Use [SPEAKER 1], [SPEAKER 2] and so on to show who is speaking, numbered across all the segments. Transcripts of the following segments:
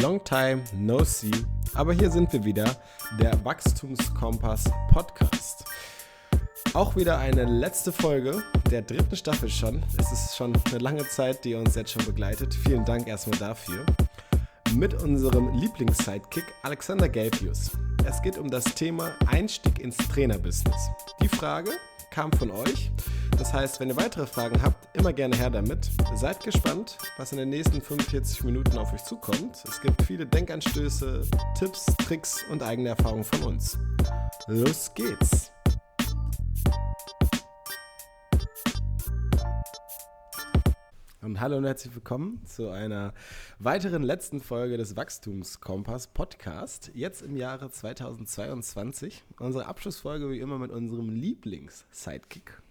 [SPEAKER 1] Long time no see. Aber hier sind wir wieder, der Wachstumskompass Podcast. Auch wieder eine letzte Folge der dritten Staffel schon. Es ist schon eine lange Zeit, die uns jetzt schon begleitet. Vielen Dank erstmal dafür. Mit unserem Lieblings-Sidekick Alexander Gelpius. Es geht um das Thema Einstieg ins Trainerbusiness. Die Frage kam von euch. Das heißt, wenn ihr weitere Fragen habt, immer gerne her damit. Seid gespannt, was in den nächsten 45 Minuten auf euch zukommt. Es gibt viele Denkanstöße, Tipps, Tricks und eigene Erfahrungen von uns. Los geht's! Und hallo und herzlich willkommen zu einer weiteren letzten Folge des Wachstumskompass Podcast. Jetzt im Jahre 2022. Unsere Abschlussfolge wie immer mit unserem Lieblings-Sidekick.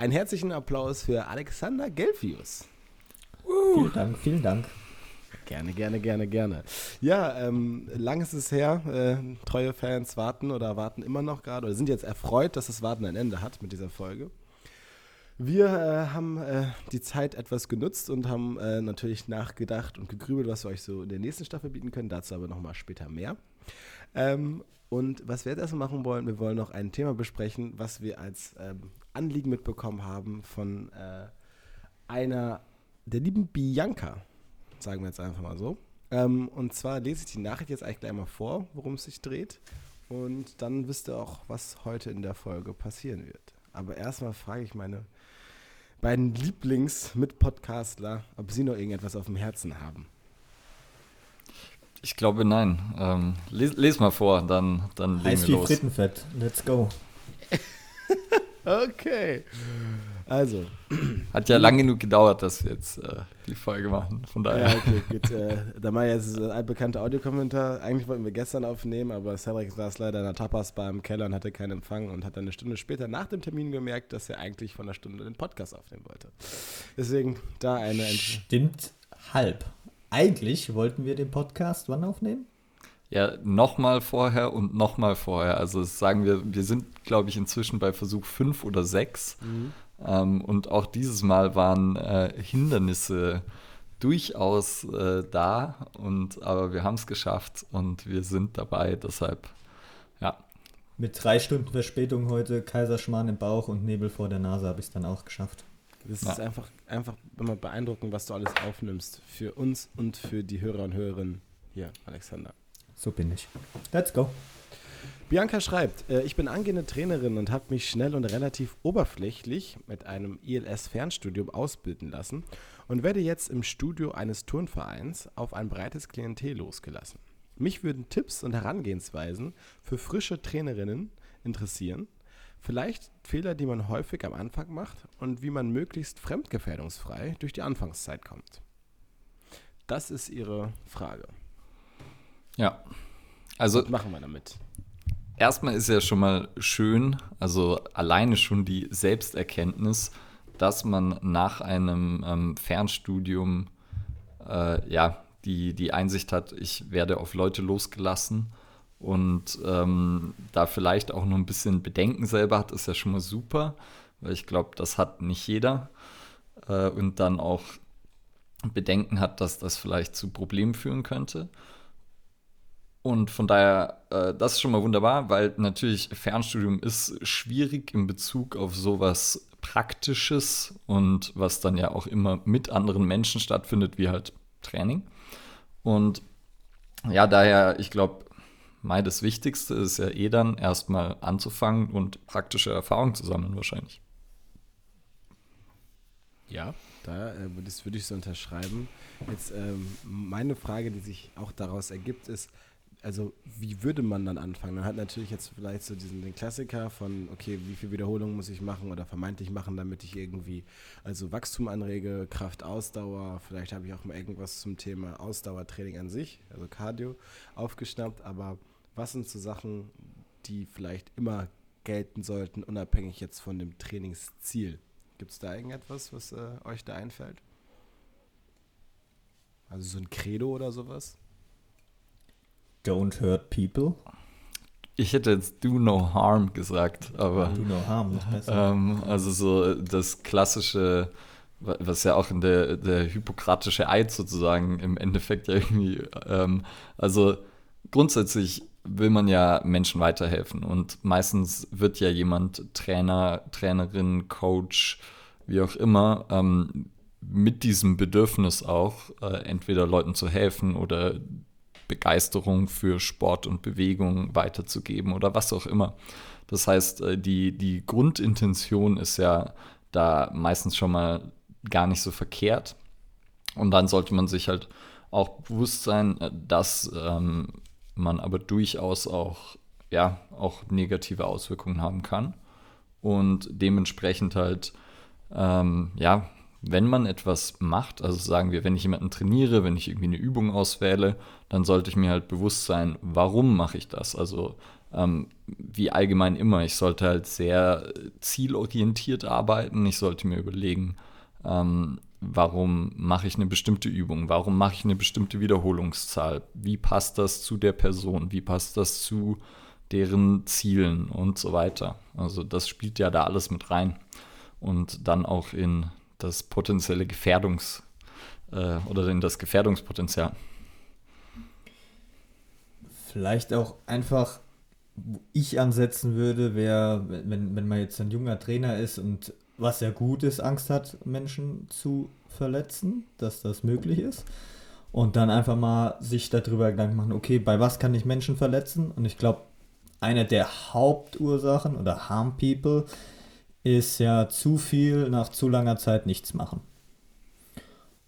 [SPEAKER 1] Einen herzlichen Applaus für Alexander Gelfius.
[SPEAKER 2] Uh. Vielen Dank, vielen Dank.
[SPEAKER 1] Gerne, gerne, gerne, gerne. Ja, ähm, lang ist es her. Äh, treue Fans warten oder warten immer noch gerade oder sind jetzt erfreut, dass das Warten ein Ende hat mit dieser Folge. Wir äh, haben äh, die Zeit etwas genutzt und haben äh, natürlich nachgedacht und gegrübelt, was wir euch so in der nächsten Staffel bieten können. Dazu aber nochmal später mehr. Ähm, und was wir jetzt erstmal machen wollen, wir wollen noch ein Thema besprechen, was wir als ähm, Anliegen mitbekommen haben von äh, einer der lieben Bianca, sagen wir jetzt einfach mal so. Ähm, und zwar lese ich die Nachricht jetzt eigentlich gleich mal vor, worum es sich dreht. Und dann wisst ihr auch, was heute in der Folge passieren wird. Aber erstmal frage ich meine beiden Lieblings-Mit-Podcastler, ob sie noch irgendetwas auf dem Herzen haben.
[SPEAKER 3] Ich glaube nein. Ähm, les, les, mal vor, dann, dann
[SPEAKER 2] legen Heiß wir los. Frittenfett. Let's go.
[SPEAKER 1] Okay. Also.
[SPEAKER 3] Hat ja lang genug gedauert, dass wir jetzt äh, die Folge machen. Von daher. Ja, okay,
[SPEAKER 1] gut. Äh, da war jetzt ein altbekannter Audiokommentar. Eigentlich wollten wir gestern aufnehmen, aber Cedric saß leider in der Tapas-Bar im Keller und hatte keinen Empfang und hat dann eine Stunde später nach dem Termin gemerkt, dass er eigentlich von einer Stunde den Podcast aufnehmen wollte. Deswegen da eine.
[SPEAKER 2] Stimmt halb. Eigentlich wollten wir den Podcast wann aufnehmen?
[SPEAKER 3] Ja, nochmal vorher und nochmal vorher. Also sagen wir, wir sind, glaube ich, inzwischen bei Versuch 5 oder 6. Mhm. Ähm, und auch dieses Mal waren äh, Hindernisse durchaus äh, da, und, aber wir haben es geschafft und wir sind dabei, deshalb, ja.
[SPEAKER 2] Mit drei Stunden Verspätung heute, Kaiserschmarrn im Bauch und Nebel vor der Nase habe ich es dann auch geschafft.
[SPEAKER 1] Das ja. ist einfach, einfach immer beeindruckend, was du alles aufnimmst. Für uns und für die Hörer und Hörerinnen hier, Alexander.
[SPEAKER 2] So bin ich. Let's go.
[SPEAKER 1] Bianca schreibt, äh, ich bin angehende Trainerin und habe mich schnell und relativ oberflächlich mit einem ILS-Fernstudium ausbilden lassen und werde jetzt im Studio eines Turnvereins auf ein breites Klientel losgelassen. Mich würden Tipps und Herangehensweisen für frische Trainerinnen interessieren, vielleicht Fehler, die man häufig am Anfang macht und wie man möglichst fremdgefährdungsfrei durch die Anfangszeit kommt. Das ist ihre Frage.
[SPEAKER 3] Ja. Also
[SPEAKER 1] Was machen wir damit
[SPEAKER 3] erstmal ist ja schon mal schön, also alleine schon die Selbsterkenntnis, dass man nach einem ähm, Fernstudium äh, ja die, die Einsicht hat, ich werde auf Leute losgelassen und ähm, da vielleicht auch noch ein bisschen Bedenken selber hat, ist ja schon mal super, weil ich glaube, das hat nicht jeder äh, und dann auch Bedenken hat, dass das vielleicht zu Problemen führen könnte. Und von daher, äh, das ist schon mal wunderbar, weil natürlich Fernstudium ist schwierig in Bezug auf sowas Praktisches und was dann ja auch immer mit anderen Menschen stattfindet, wie halt Training. Und ja, daher, ich glaube, mein das Wichtigste ist ja eh dann erstmal anzufangen und praktische Erfahrungen zu sammeln, wahrscheinlich.
[SPEAKER 1] Ja, da, äh, das würde ich so unterschreiben. Jetzt ähm, meine Frage, die sich auch daraus ergibt, ist, also wie würde man dann anfangen? Man hat natürlich jetzt vielleicht so diesen den Klassiker von, okay, wie viel Wiederholungen muss ich machen oder vermeintlich machen, damit ich irgendwie also Wachstum anrege, Kraft, Ausdauer. Vielleicht habe ich auch mal irgendwas zum Thema Ausdauertraining an sich, also Cardio, aufgeschnappt. Aber was sind so Sachen, die vielleicht immer gelten sollten, unabhängig jetzt von dem Trainingsziel? Gibt es da irgendetwas, was äh, euch da einfällt? Also so ein Credo oder sowas?
[SPEAKER 2] Don't hurt people.
[SPEAKER 3] Ich hätte jetzt do no harm gesagt, aber.
[SPEAKER 2] Do no harm,
[SPEAKER 3] ist besser. Ähm, also so das klassische, was ja auch in der, der hippokratische Eid sozusagen im Endeffekt ja irgendwie, ähm, also grundsätzlich will man ja Menschen weiterhelfen und meistens wird ja jemand Trainer, Trainerin, Coach, wie auch immer, ähm, mit diesem Bedürfnis auch, äh, entweder Leuten zu helfen oder Begeisterung für Sport und Bewegung weiterzugeben oder was auch immer. Das heißt, äh, die, die Grundintention ist ja da meistens schon mal gar nicht so verkehrt. Und dann sollte man sich halt auch bewusst sein, äh, dass ähm, man aber durchaus auch, ja, auch negative Auswirkungen haben kann. Und dementsprechend halt, ähm, ja, wenn man etwas macht, also sagen wir, wenn ich jemanden trainiere, wenn ich irgendwie eine Übung auswähle, dann sollte ich mir halt bewusst sein, warum mache ich das? Also ähm, wie allgemein immer, ich sollte halt sehr zielorientiert arbeiten. Ich sollte mir überlegen, ähm, warum mache ich eine bestimmte Übung, warum mache ich eine bestimmte Wiederholungszahl, wie passt das zu der Person, wie passt das zu deren Zielen und so weiter. Also das spielt ja da alles mit rein und dann auch in das potenzielle Gefährdungs- äh, oder in das Gefährdungspotenzial.
[SPEAKER 2] Vielleicht auch einfach, wo ich ansetzen würde, wäre, wenn, wenn man jetzt ein junger Trainer ist und was ja gut ist, Angst hat, Menschen zu verletzen, dass das möglich ist. Und dann einfach mal sich darüber Gedanken machen, okay, bei was kann ich Menschen verletzen? Und ich glaube, eine der Hauptursachen oder Harm People ist ja zu viel nach zu langer Zeit nichts machen.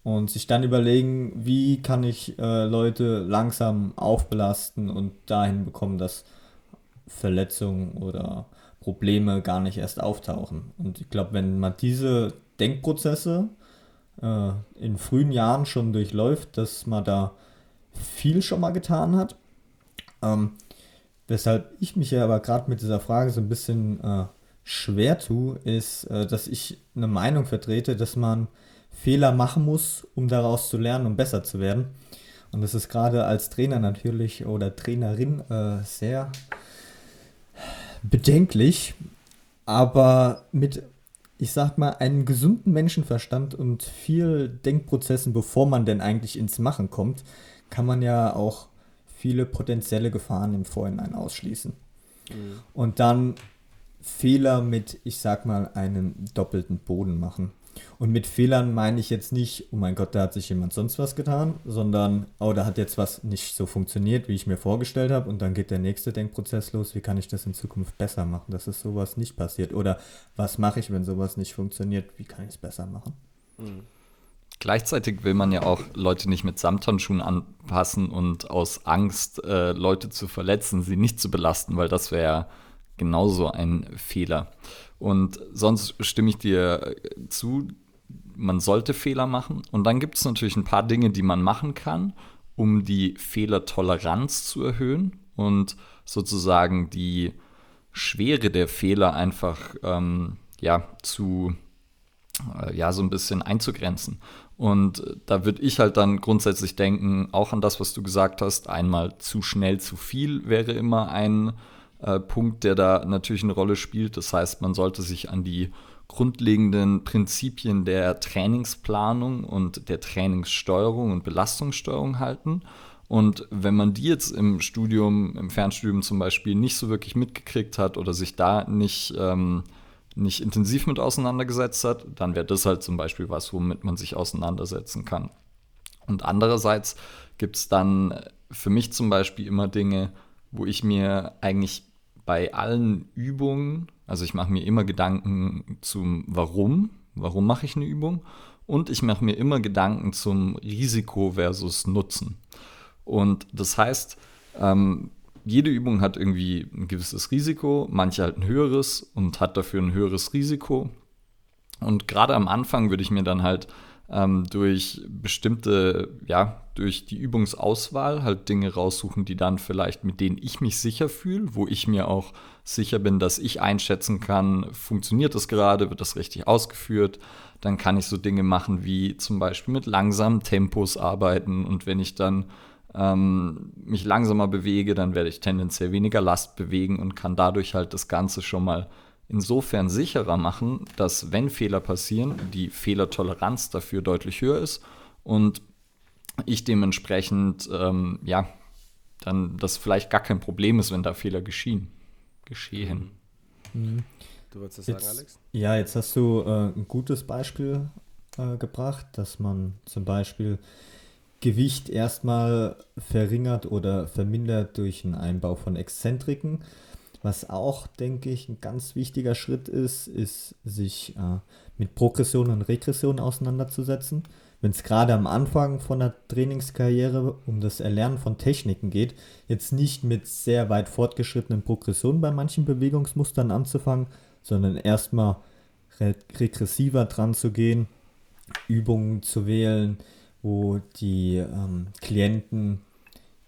[SPEAKER 2] Und sich dann überlegen, wie kann ich äh, Leute langsam aufbelasten und dahin bekommen, dass Verletzungen oder Probleme gar nicht erst auftauchen. Und ich glaube, wenn man diese Denkprozesse äh, in frühen Jahren schon durchläuft, dass man da viel schon mal getan hat. Ähm, weshalb ich mich ja aber gerade mit dieser Frage so ein bisschen äh, schwer tue, ist, äh, dass ich eine Meinung vertrete, dass man Fehler machen muss, um daraus zu lernen, um besser zu werden. Und das ist gerade als Trainer natürlich oder Trainerin äh, sehr bedenklich, aber mit, ich sag mal, einem gesunden Menschenverstand und viel Denkprozessen, bevor man denn eigentlich ins Machen kommt, kann man ja auch viele potenzielle Gefahren im Vorhinein ausschließen. Mhm. Und dann Fehler mit, ich sag mal, einem doppelten Boden machen. Und mit Fehlern meine ich jetzt nicht, oh mein Gott, da hat sich jemand sonst was getan, sondern, oh, da hat jetzt was nicht so funktioniert, wie ich mir vorgestellt habe. Und dann geht der nächste Denkprozess los, wie kann ich das in Zukunft besser machen, dass es sowas nicht passiert. Oder was mache ich, wenn sowas nicht funktioniert, wie kann ich es besser machen. Mhm.
[SPEAKER 3] Gleichzeitig will man ja auch Leute nicht mit Samthandschuhen anpassen und aus Angst, äh, Leute zu verletzen, sie nicht zu belasten, weil das wäre ja genauso ein Fehler. Und sonst stimme ich dir zu, man sollte Fehler machen. Und dann gibt es natürlich ein paar Dinge, die man machen kann, um die Fehlertoleranz zu erhöhen und sozusagen die Schwere der Fehler einfach ähm, ja, zu äh, ja, so ein bisschen einzugrenzen. Und da würde ich halt dann grundsätzlich denken, auch an das, was du gesagt hast, einmal zu schnell zu viel wäre immer ein äh, Punkt, der da natürlich eine Rolle spielt. Das heißt, man sollte sich an die grundlegenden Prinzipien der Trainingsplanung und der Trainingssteuerung und Belastungssteuerung halten. Und wenn man die jetzt im Studium, im Fernstudium zum Beispiel nicht so wirklich mitgekriegt hat oder sich da nicht, ähm, nicht intensiv mit auseinandergesetzt hat, dann wäre das halt zum Beispiel was, womit man sich auseinandersetzen kann. Und andererseits gibt es dann für mich zum Beispiel immer Dinge, wo ich mir eigentlich bei allen Übungen, also ich mache mir immer Gedanken zum Warum, warum mache ich eine Übung und ich mache mir immer Gedanken zum Risiko versus Nutzen. Und das heißt, ähm, jede Übung hat irgendwie ein gewisses Risiko, manche halt ein höheres und hat dafür ein höheres Risiko. Und gerade am Anfang würde ich mir dann halt ähm, durch bestimmte, ja, durch die Übungsauswahl halt Dinge raussuchen, die dann vielleicht, mit denen ich mich sicher fühle, wo ich mir auch sicher bin, dass ich einschätzen kann, funktioniert das gerade, wird das richtig ausgeführt. Dann kann ich so Dinge machen wie zum Beispiel mit langsamen Tempos arbeiten und wenn ich dann ähm, mich langsamer bewege, dann werde ich tendenziell weniger Last bewegen und kann dadurch halt das Ganze schon mal insofern sicherer machen, dass wenn Fehler passieren, die Fehlertoleranz dafür deutlich höher ist und ich dementsprechend, ähm, ja, dann das vielleicht gar kein Problem ist, wenn da Fehler geschehen. geschehen.
[SPEAKER 2] Mhm. Du wolltest das jetzt, sagen, Alex? Ja, jetzt hast du äh, ein gutes Beispiel äh, gebracht, dass man zum Beispiel Gewicht erstmal verringert oder vermindert durch einen Einbau von Exzentriken. Was auch, denke ich, ein ganz wichtiger Schritt ist, ist, sich äh, mit Progression und Regression auseinanderzusetzen. Wenn es gerade am Anfang von der Trainingskarriere um das Erlernen von Techniken geht, jetzt nicht mit sehr weit fortgeschrittenen Progressionen bei manchen Bewegungsmustern anzufangen, sondern erstmal re regressiver dran zu gehen, Übungen zu wählen, wo die ähm, Klienten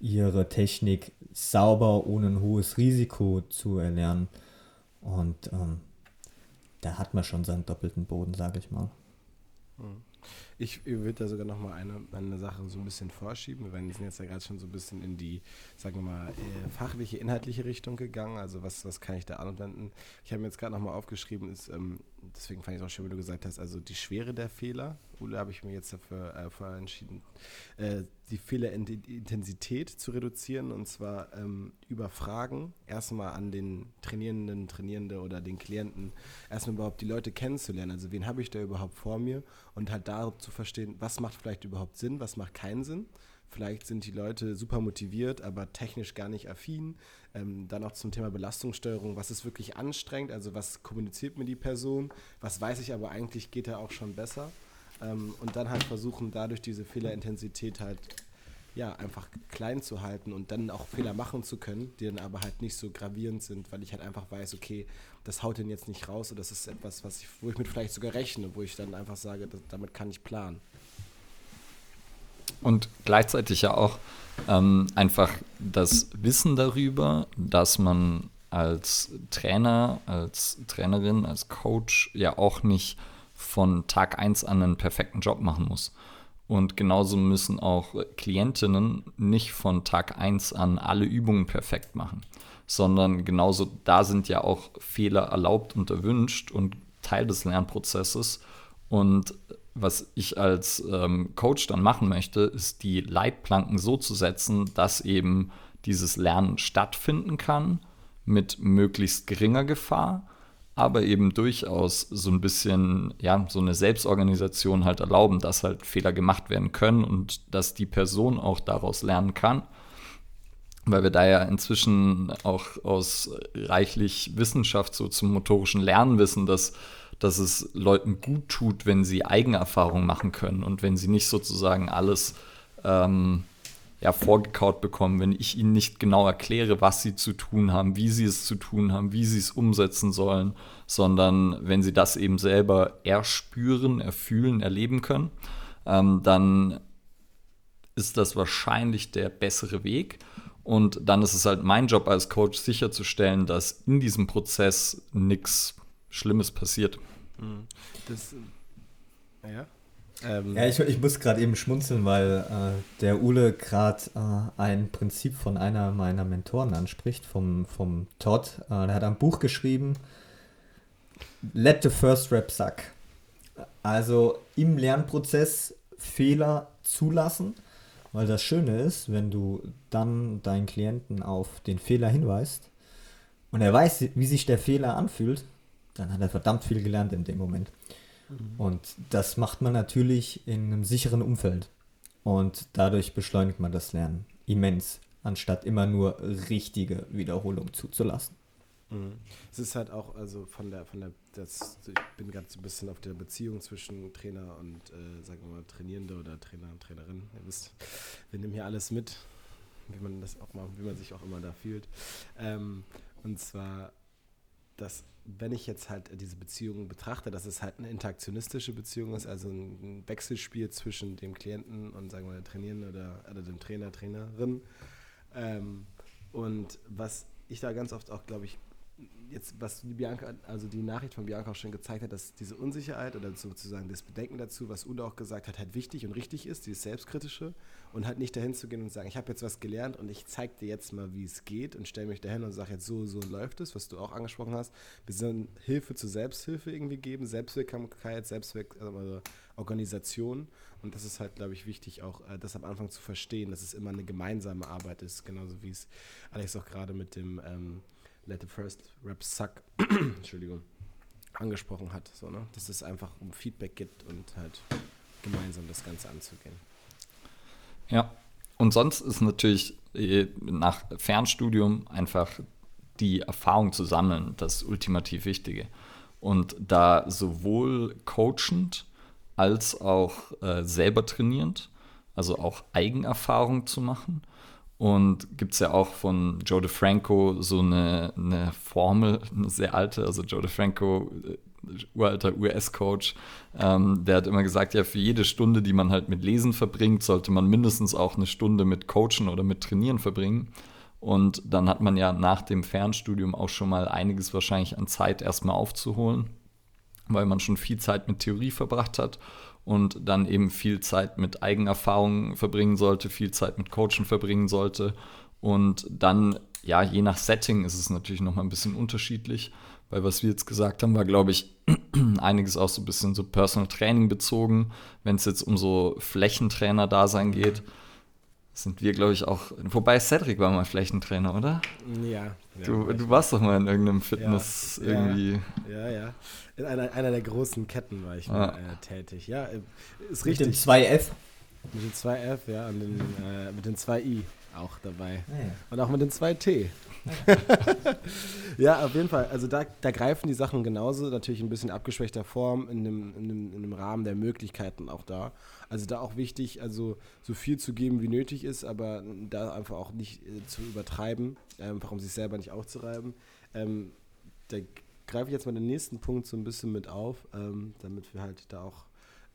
[SPEAKER 2] ihre Technik sauber ohne ein hohes Risiko zu erlernen. Und ähm, da hat man schon seinen doppelten Boden, sage ich mal.
[SPEAKER 1] Mhm. Ich würde da sogar noch mal eine, eine Sache so ein bisschen vorschieben. Wir sind jetzt ja gerade schon so ein bisschen in die, sagen wir mal, äh, fachliche, inhaltliche Richtung gegangen. Also was, was kann ich da anwenden? Ich habe mir jetzt gerade noch mal aufgeschrieben, ist, ähm, deswegen fand ich es auch schön, wie du gesagt hast, also die Schwere der Fehler. Ule habe ich mir jetzt dafür äh, entschieden, äh, die Fehlerintensität zu reduzieren und zwar ähm, über Fragen. Erstmal an den Trainierenden, Trainierende oder den Klienten, erstmal überhaupt die Leute kennenzulernen. Also wen habe ich da überhaupt vor mir und halt da zu verstehen, was macht vielleicht überhaupt Sinn, was macht keinen Sinn. Vielleicht sind die Leute super motiviert, aber technisch gar nicht affin. Ähm, dann auch zum Thema Belastungssteuerung. Was ist wirklich anstrengend? Also was kommuniziert mir die Person? Was weiß ich aber eigentlich geht da auch schon besser? Ähm, und dann halt versuchen, dadurch diese Fehlerintensität halt ja, einfach klein zu halten und dann auch Fehler machen zu können, die dann aber halt nicht so gravierend sind, weil ich halt einfach weiß, okay, das haut den jetzt nicht raus oder das ist etwas, was ich, wo ich mit vielleicht sogar rechne, wo ich dann einfach sage, das, damit kann ich planen.
[SPEAKER 3] Und gleichzeitig ja auch ähm, einfach das Wissen darüber, dass man als Trainer, als Trainerin, als Coach ja auch nicht von Tag 1 an einen perfekten Job machen muss. Und genauso müssen auch Klientinnen nicht von Tag 1 an alle Übungen perfekt machen, sondern genauso da sind ja auch Fehler erlaubt und erwünscht und Teil des Lernprozesses. Und was ich als ähm, Coach dann machen möchte, ist die Leitplanken so zu setzen, dass eben dieses Lernen stattfinden kann mit möglichst geringer Gefahr aber eben durchaus so ein bisschen, ja, so eine Selbstorganisation halt erlauben, dass halt Fehler gemacht werden können und dass die Person auch daraus lernen kann. Weil wir da ja inzwischen auch aus reichlich Wissenschaft so zum motorischen Lernen wissen, dass, dass es Leuten gut tut, wenn sie Eigenerfahrungen machen können und wenn sie nicht sozusagen alles ähm, ja, vorgekaut bekommen, wenn ich ihnen nicht genau erkläre, was sie zu tun haben, wie sie es zu tun haben, wie sie es umsetzen sollen, sondern wenn sie das eben selber erspüren, erfühlen, erleben können, ähm, dann ist das wahrscheinlich der bessere Weg. Und dann ist es halt mein Job als Coach sicherzustellen, dass in diesem Prozess nichts Schlimmes passiert. Mhm. Das,
[SPEAKER 2] ja. Ähm, ja, ich, ich muss gerade eben schmunzeln, weil äh, der Ule gerade äh, ein Prinzip von einer meiner Mentoren anspricht, vom, vom Todd. Äh, der hat ein Buch geschrieben, Let the First Rap Suck. Also im Lernprozess Fehler zulassen, weil das Schöne ist, wenn du dann deinen Klienten auf den Fehler hinweist und er weiß, wie sich der Fehler anfühlt, dann hat er verdammt viel gelernt in dem Moment. Mhm. Und das macht man natürlich in einem sicheren Umfeld. Und dadurch beschleunigt man das Lernen immens, anstatt immer nur richtige Wiederholung zuzulassen.
[SPEAKER 1] Mhm. Es ist halt auch, also von der, von der, das, ich bin gerade so ein bisschen auf der Beziehung zwischen Trainer und, äh, sagen wir mal, Trainierende oder Trainer und Trainerin. Ihr wisst, wir nehmen hier alles mit, wie man das auch mal, wie man sich auch immer da fühlt. Ähm, und zwar, dass wenn ich jetzt halt diese Beziehung betrachte, dass es halt eine interaktionistische Beziehung ist, also ein Wechselspiel zwischen dem Klienten und sagen wir der Trainierenden oder, oder dem Trainer, Trainerin. Ähm, und was ich da ganz oft auch, glaube ich, jetzt, was die Bianca, also die Nachricht von Bianca auch schon gezeigt hat, dass diese Unsicherheit oder sozusagen das Bedenken dazu, was Udo auch gesagt hat, halt wichtig und richtig ist, dieses Selbstkritische und halt nicht dahin zu gehen und sagen, ich habe jetzt was gelernt und ich zeige dir jetzt mal, wie es geht und stelle mich dahin und sage jetzt so, so läuft es, was du auch angesprochen hast. Wir sollen Hilfe zur Selbsthilfe irgendwie geben, Selbstwirksamkeit, Selbstwirksamkeit, also Organisation und das ist halt, glaube ich, wichtig auch, äh, das am Anfang zu verstehen, dass es immer eine gemeinsame Arbeit ist, genauso wie es Alex auch gerade mit dem ähm, Let the First Rap Suck, Entschuldigung, angesprochen hat. So, ne? Dass es einfach um Feedback gibt und halt gemeinsam das Ganze anzugehen.
[SPEAKER 3] Ja, und sonst ist natürlich äh, nach Fernstudium einfach die Erfahrung zu sammeln das ultimativ Wichtige. Und da sowohl coachend als auch äh, selber trainierend, also auch Eigenerfahrung zu machen und gibt es ja auch von Joe DeFranco so eine, eine Formel, eine sehr alte, also Joe DeFranco, äh, uralter US-Coach, ähm, der hat immer gesagt, ja, für jede Stunde, die man halt mit Lesen verbringt, sollte man mindestens auch eine Stunde mit Coachen oder mit Trainieren verbringen. Und dann hat man ja nach dem Fernstudium auch schon mal einiges wahrscheinlich an Zeit erstmal aufzuholen, weil man schon viel Zeit mit Theorie verbracht hat und dann eben viel Zeit mit Eigenerfahrungen verbringen sollte, viel Zeit mit Coachen verbringen sollte. Und dann, ja, je nach Setting ist es natürlich nochmal ein bisschen unterschiedlich, weil was wir jetzt gesagt haben, war, glaube ich, einiges auch so ein bisschen so Personal Training bezogen, wenn es jetzt um so Flächentrainer-Dasein geht. Sind wir, glaube ich, auch. Wobei Cedric war mal Flächentrainer, oder?
[SPEAKER 1] Ja.
[SPEAKER 3] Du, du warst doch mal in irgendeinem Fitness
[SPEAKER 1] ja,
[SPEAKER 3] irgendwie.
[SPEAKER 1] Ja, ja. In einer, einer der großen Ketten war ich mal ah. äh, tätig. Ja, äh, ist richtig.
[SPEAKER 2] Mit dem 2F.
[SPEAKER 1] Mit dem 2F, ja, und den, äh, mit den 2i auch dabei. Ah, ja. Und auch mit den 2T. ja, auf jeden Fall. Also da, da greifen die Sachen genauso, natürlich ein bisschen abgeschwächter Form, in dem, in, dem, in dem Rahmen der Möglichkeiten auch da. Also da auch wichtig, also so viel zu geben, wie nötig ist, aber da einfach auch nicht äh, zu übertreiben, einfach um sich selber nicht aufzureiben. Ähm, da greife ich jetzt mal den nächsten Punkt so ein bisschen mit auf, ähm, damit wir halt da auch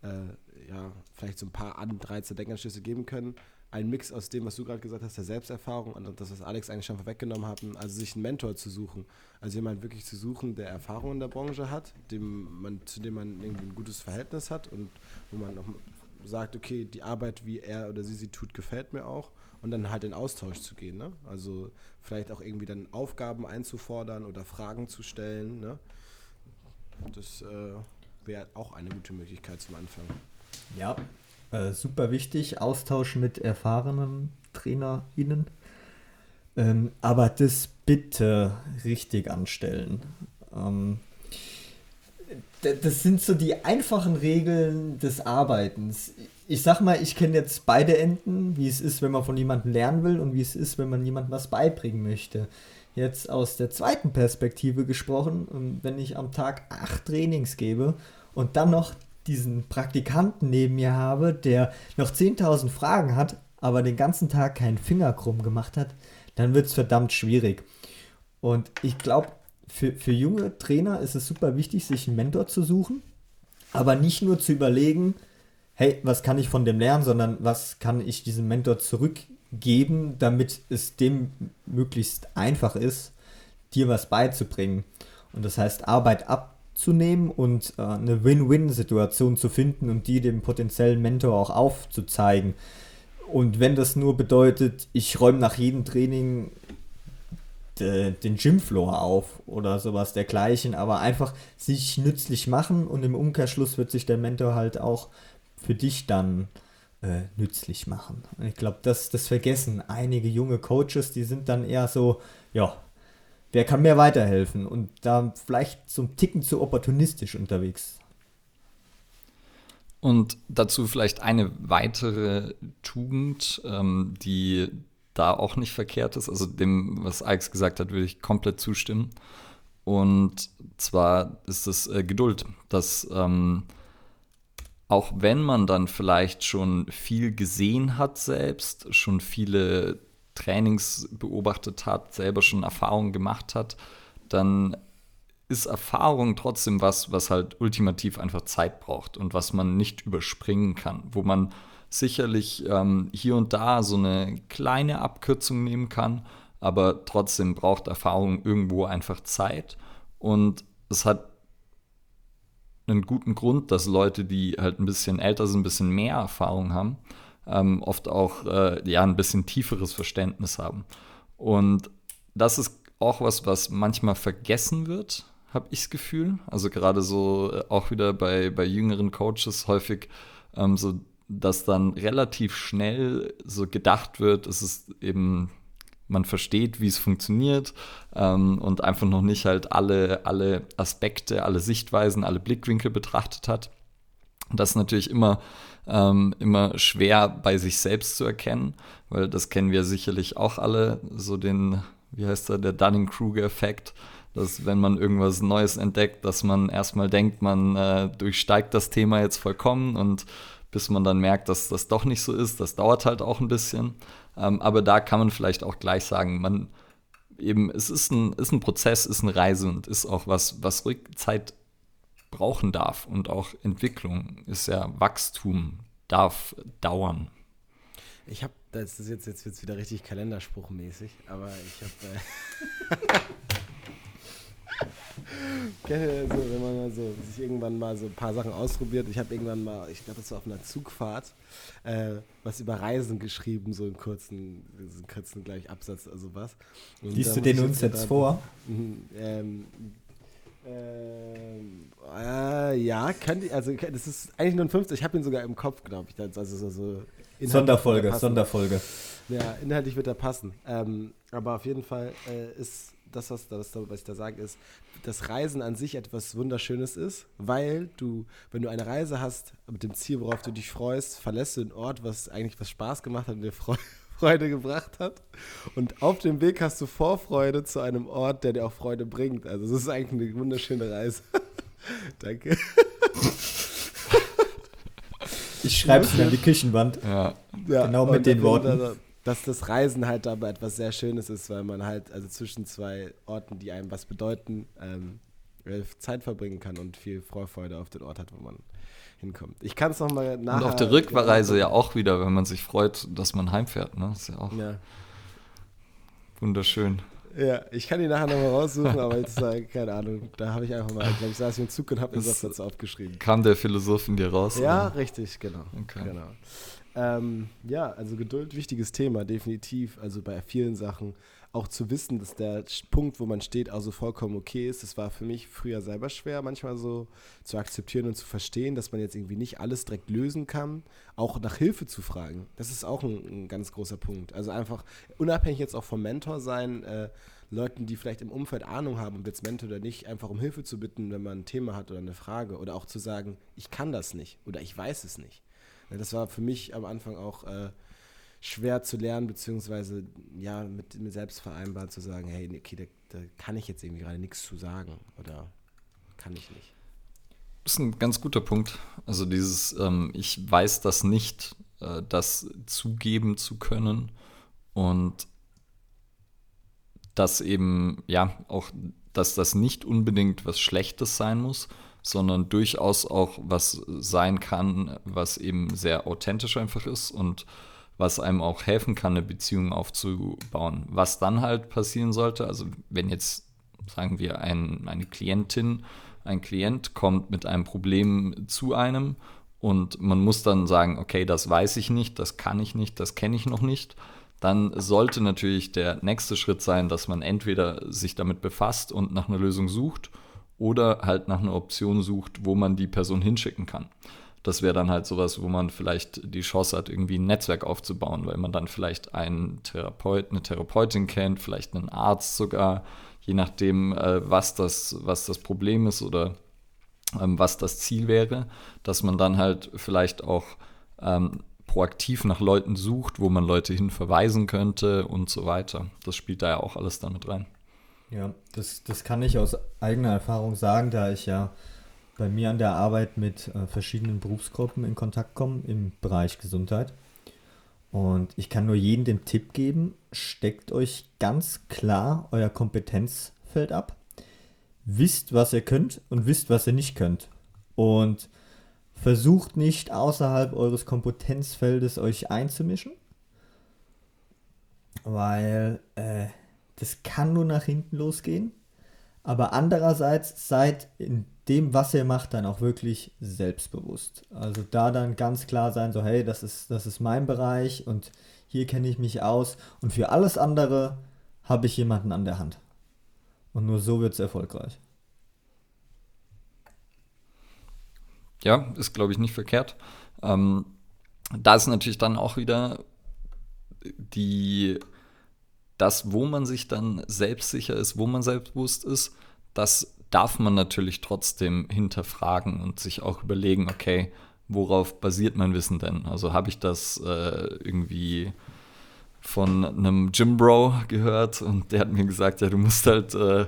[SPEAKER 1] äh, ja, vielleicht so ein paar Anreize, Denkanschlüsse geben können ein Mix aus dem, was du gerade gesagt hast, der Selbsterfahrung und das, was Alex eigentlich schon vorweggenommen hat, also sich einen Mentor zu suchen. Also jemand wirklich zu suchen, der Erfahrung in der Branche hat, dem man, zu dem man irgendwie ein gutes Verhältnis hat und wo man auch sagt, okay, die Arbeit, wie er oder sie sie tut, gefällt mir auch und dann halt in Austausch zu gehen. Ne? Also vielleicht auch irgendwie dann Aufgaben einzufordern oder Fragen zu stellen. Ne? Das äh, wäre auch eine gute Möglichkeit zum Anfang.
[SPEAKER 2] Ja, äh, super wichtig, Austausch mit erfahrenen TrainerInnen. Ähm, aber das bitte richtig anstellen. Ähm, das sind so die einfachen Regeln des Arbeitens. Ich sag mal, ich kenne jetzt beide Enden, wie es ist, wenn man von jemandem lernen will und wie es ist, wenn man jemandem was beibringen möchte. Jetzt aus der zweiten Perspektive gesprochen, ähm, wenn ich am Tag acht Trainings gebe und dann noch diesen Praktikanten neben mir habe, der noch 10.000 Fragen hat, aber den ganzen Tag keinen Finger krumm gemacht hat, dann wird es verdammt schwierig. Und ich glaube, für, für junge Trainer ist es super wichtig, sich einen Mentor zu suchen, aber nicht nur zu überlegen, hey, was kann ich von dem lernen, sondern was kann ich diesem Mentor zurückgeben, damit es dem möglichst einfach ist, dir was beizubringen. Und das heißt, Arbeit ab zu nehmen und äh, eine Win-Win-Situation zu finden und die dem potenziellen Mentor auch aufzuzeigen. Und wenn das nur bedeutet, ich räume nach jedem Training de, den Gymfloor auf oder sowas dergleichen, aber einfach sich nützlich machen und im Umkehrschluss wird sich der Mentor halt auch für dich dann äh, nützlich machen. Und ich glaube, das, das vergessen einige junge Coaches, die sind dann eher so, ja, wer kann mir weiterhelfen und da vielleicht zum Ticken zu opportunistisch unterwegs.
[SPEAKER 3] Und dazu vielleicht eine weitere Tugend, ähm, die da auch nicht verkehrt ist. Also dem, was Alex gesagt hat, würde ich komplett zustimmen. Und zwar ist es äh, Geduld, dass ähm, auch wenn man dann vielleicht schon viel gesehen hat selbst, schon viele Trainings beobachtet hat, selber schon Erfahrungen gemacht hat, dann ist Erfahrung trotzdem was, was halt ultimativ einfach Zeit braucht und was man nicht überspringen kann, wo man sicherlich ähm, hier und da so eine kleine Abkürzung nehmen kann, aber trotzdem braucht Erfahrung irgendwo einfach Zeit und es hat einen guten Grund, dass Leute, die halt ein bisschen älter sind, ein bisschen mehr Erfahrung haben, ähm, oft auch äh, ja, ein bisschen tieferes Verständnis haben. Und das ist auch was, was manchmal vergessen wird, habe ich das Gefühl. Also gerade so äh, auch wieder bei, bei jüngeren Coaches häufig ähm, so, dass dann relativ schnell so gedacht wird, es ist eben man versteht, wie es funktioniert ähm, und einfach noch nicht halt alle, alle Aspekte, alle Sichtweisen, alle Blickwinkel betrachtet hat. Das ist natürlich immer, ähm, immer schwer bei sich selbst zu erkennen, weil das kennen wir sicherlich auch alle, so den, wie heißt der, der Dunning-Kruger-Effekt, dass wenn man irgendwas Neues entdeckt, dass man erstmal denkt, man äh, durchsteigt das Thema jetzt vollkommen und bis man dann merkt, dass das doch nicht so ist, das dauert halt auch ein bisschen. Ähm, aber da kann man vielleicht auch gleich sagen, man eben, es ist ein, ist ein Prozess, ist eine Reise und ist auch was, was ruhig Zeit brauchen darf. Und auch Entwicklung ist ja Wachstum, darf dauern.
[SPEAKER 1] Ich habe, das ist jetzt, jetzt wird es wieder richtig kalenderspruchmäßig, aber ich habe. Äh Kenne so, wenn man mal so, sich irgendwann mal so ein paar Sachen ausprobiert. Ich habe irgendwann mal, ich glaube, das war auf einer Zugfahrt, äh, was über Reisen geschrieben, so einen kurzen, so einen kurzen gleich Absatz, also was.
[SPEAKER 2] Und Liest du den uns jetzt, jetzt vor?
[SPEAKER 1] Mhm, ähm, ähm, äh, ja, könnte also das ist eigentlich nur ein 50. Ich habe ihn sogar im Kopf, glaube ich. Also so, so
[SPEAKER 2] Sonderfolge, Sonderfolge.
[SPEAKER 1] Ja, inhaltlich wird er passen. Ähm, aber auf jeden Fall äh, ist das, was, das, was ich da sage, ist, dass Reisen an sich etwas Wunderschönes ist, weil du, wenn du eine Reise hast mit dem Ziel, worauf du dich freust, verlässt du einen Ort, was eigentlich was Spaß gemacht hat und dir Freude gebracht hat. Und auf dem Weg hast du Vorfreude zu einem Ort, der dir auch Freude bringt. Also es ist eigentlich eine wunderschöne Reise. Danke.
[SPEAKER 2] Ich schreibe es mir an die Küchenwand.
[SPEAKER 3] Ja.
[SPEAKER 2] ja genau mit den Worten
[SPEAKER 1] dass das Reisen halt dabei etwas sehr Schönes ist, weil man halt also zwischen zwei Orten, die einem was bedeuten, ähm, Zeit verbringen kann und viel Vorfreude auf den Ort hat, wo man hinkommt. Ich kann es nochmal
[SPEAKER 3] nachher... Und auf der Rückreise ja auch wieder, wenn man sich freut, dass man heimfährt. Ne? Das ist ja auch ja. wunderschön.
[SPEAKER 1] Ja, ich kann die nachher nochmal raussuchen, aber jetzt, äh, keine Ahnung, da habe ich einfach mal, ich glaube, ich saß im Zug und habe mir das dazu aufgeschrieben.
[SPEAKER 3] Kam der Philosoph in dir raus?
[SPEAKER 1] Ja, oder? richtig, genau. Okay. genau. Ähm, ja, also Geduld, wichtiges Thema, definitiv. Also bei vielen Sachen auch zu wissen, dass der Punkt, wo man steht, also vollkommen okay ist. Das war für mich früher selber schwer, manchmal so zu akzeptieren und zu verstehen, dass man jetzt irgendwie nicht alles direkt lösen kann. Auch nach Hilfe zu fragen, das ist auch ein, ein ganz großer Punkt. Also einfach unabhängig jetzt auch vom Mentor sein, äh, Leuten, die vielleicht im Umfeld Ahnung haben, ob jetzt Mentor oder nicht, einfach um Hilfe zu bitten, wenn man ein Thema hat oder eine Frage. Oder auch zu sagen, ich kann das nicht oder ich weiß es nicht. Das war für mich am Anfang auch äh, schwer zu lernen, beziehungsweise ja, mit mir selbst vereinbart zu sagen, hey, okay, da, da kann ich jetzt irgendwie gerade nichts zu sagen oder kann ich nicht.
[SPEAKER 3] Das ist ein ganz guter Punkt. Also dieses, ähm, ich weiß das nicht, äh, das zugeben zu können und dass eben, ja, auch, dass das nicht unbedingt was Schlechtes sein muss, sondern durchaus auch was sein kann, was eben sehr authentisch einfach ist und was einem auch helfen kann, eine Beziehung aufzubauen. Was dann halt passieren sollte, also wenn jetzt, sagen wir, ein, eine Klientin, ein Klient kommt mit einem Problem zu einem und man muss dann sagen, okay, das weiß ich nicht, das kann ich nicht, das kenne ich noch nicht, dann sollte natürlich der nächste Schritt sein, dass man entweder sich damit befasst und nach einer Lösung sucht oder halt nach einer Option sucht, wo man die Person hinschicken kann. Das wäre dann halt sowas, wo man vielleicht die Chance hat, irgendwie ein Netzwerk aufzubauen, weil man dann vielleicht einen Therapeut, eine Therapeutin kennt, vielleicht einen Arzt sogar, je nachdem, äh, was, das, was das Problem ist oder ähm, was das Ziel wäre, dass man dann halt vielleicht auch ähm, proaktiv nach Leuten sucht, wo man Leute hin verweisen könnte und so weiter. Das spielt da ja auch alles damit rein.
[SPEAKER 2] Ja, das, das kann ich aus eigener Erfahrung sagen, da ich ja bei mir an der Arbeit mit äh, verschiedenen Berufsgruppen in Kontakt komme im Bereich Gesundheit. Und ich kann nur jedem den Tipp geben, steckt euch ganz klar euer Kompetenzfeld ab, wisst, was ihr könnt und wisst, was ihr nicht könnt. Und versucht nicht außerhalb eures Kompetenzfeldes euch einzumischen, weil äh, das kann nur nach hinten losgehen. Aber andererseits seid in dem, was ihr macht, dann auch wirklich selbstbewusst. Also da dann ganz klar sein, so hey, das ist, das ist mein Bereich und hier kenne ich mich aus. Und für alles andere habe ich jemanden an der Hand. Und nur so wird es erfolgreich.
[SPEAKER 3] Ja, ist, glaube ich, nicht verkehrt. Ähm, da ist natürlich dann auch wieder die, das, wo man sich dann selbstsicher ist, wo man selbstbewusst ist, das darf man natürlich trotzdem hinterfragen und sich auch überlegen, okay, worauf basiert mein Wissen denn? Also habe ich das äh, irgendwie von einem Gym Bro gehört und der hat mir gesagt, ja, du musst halt, äh,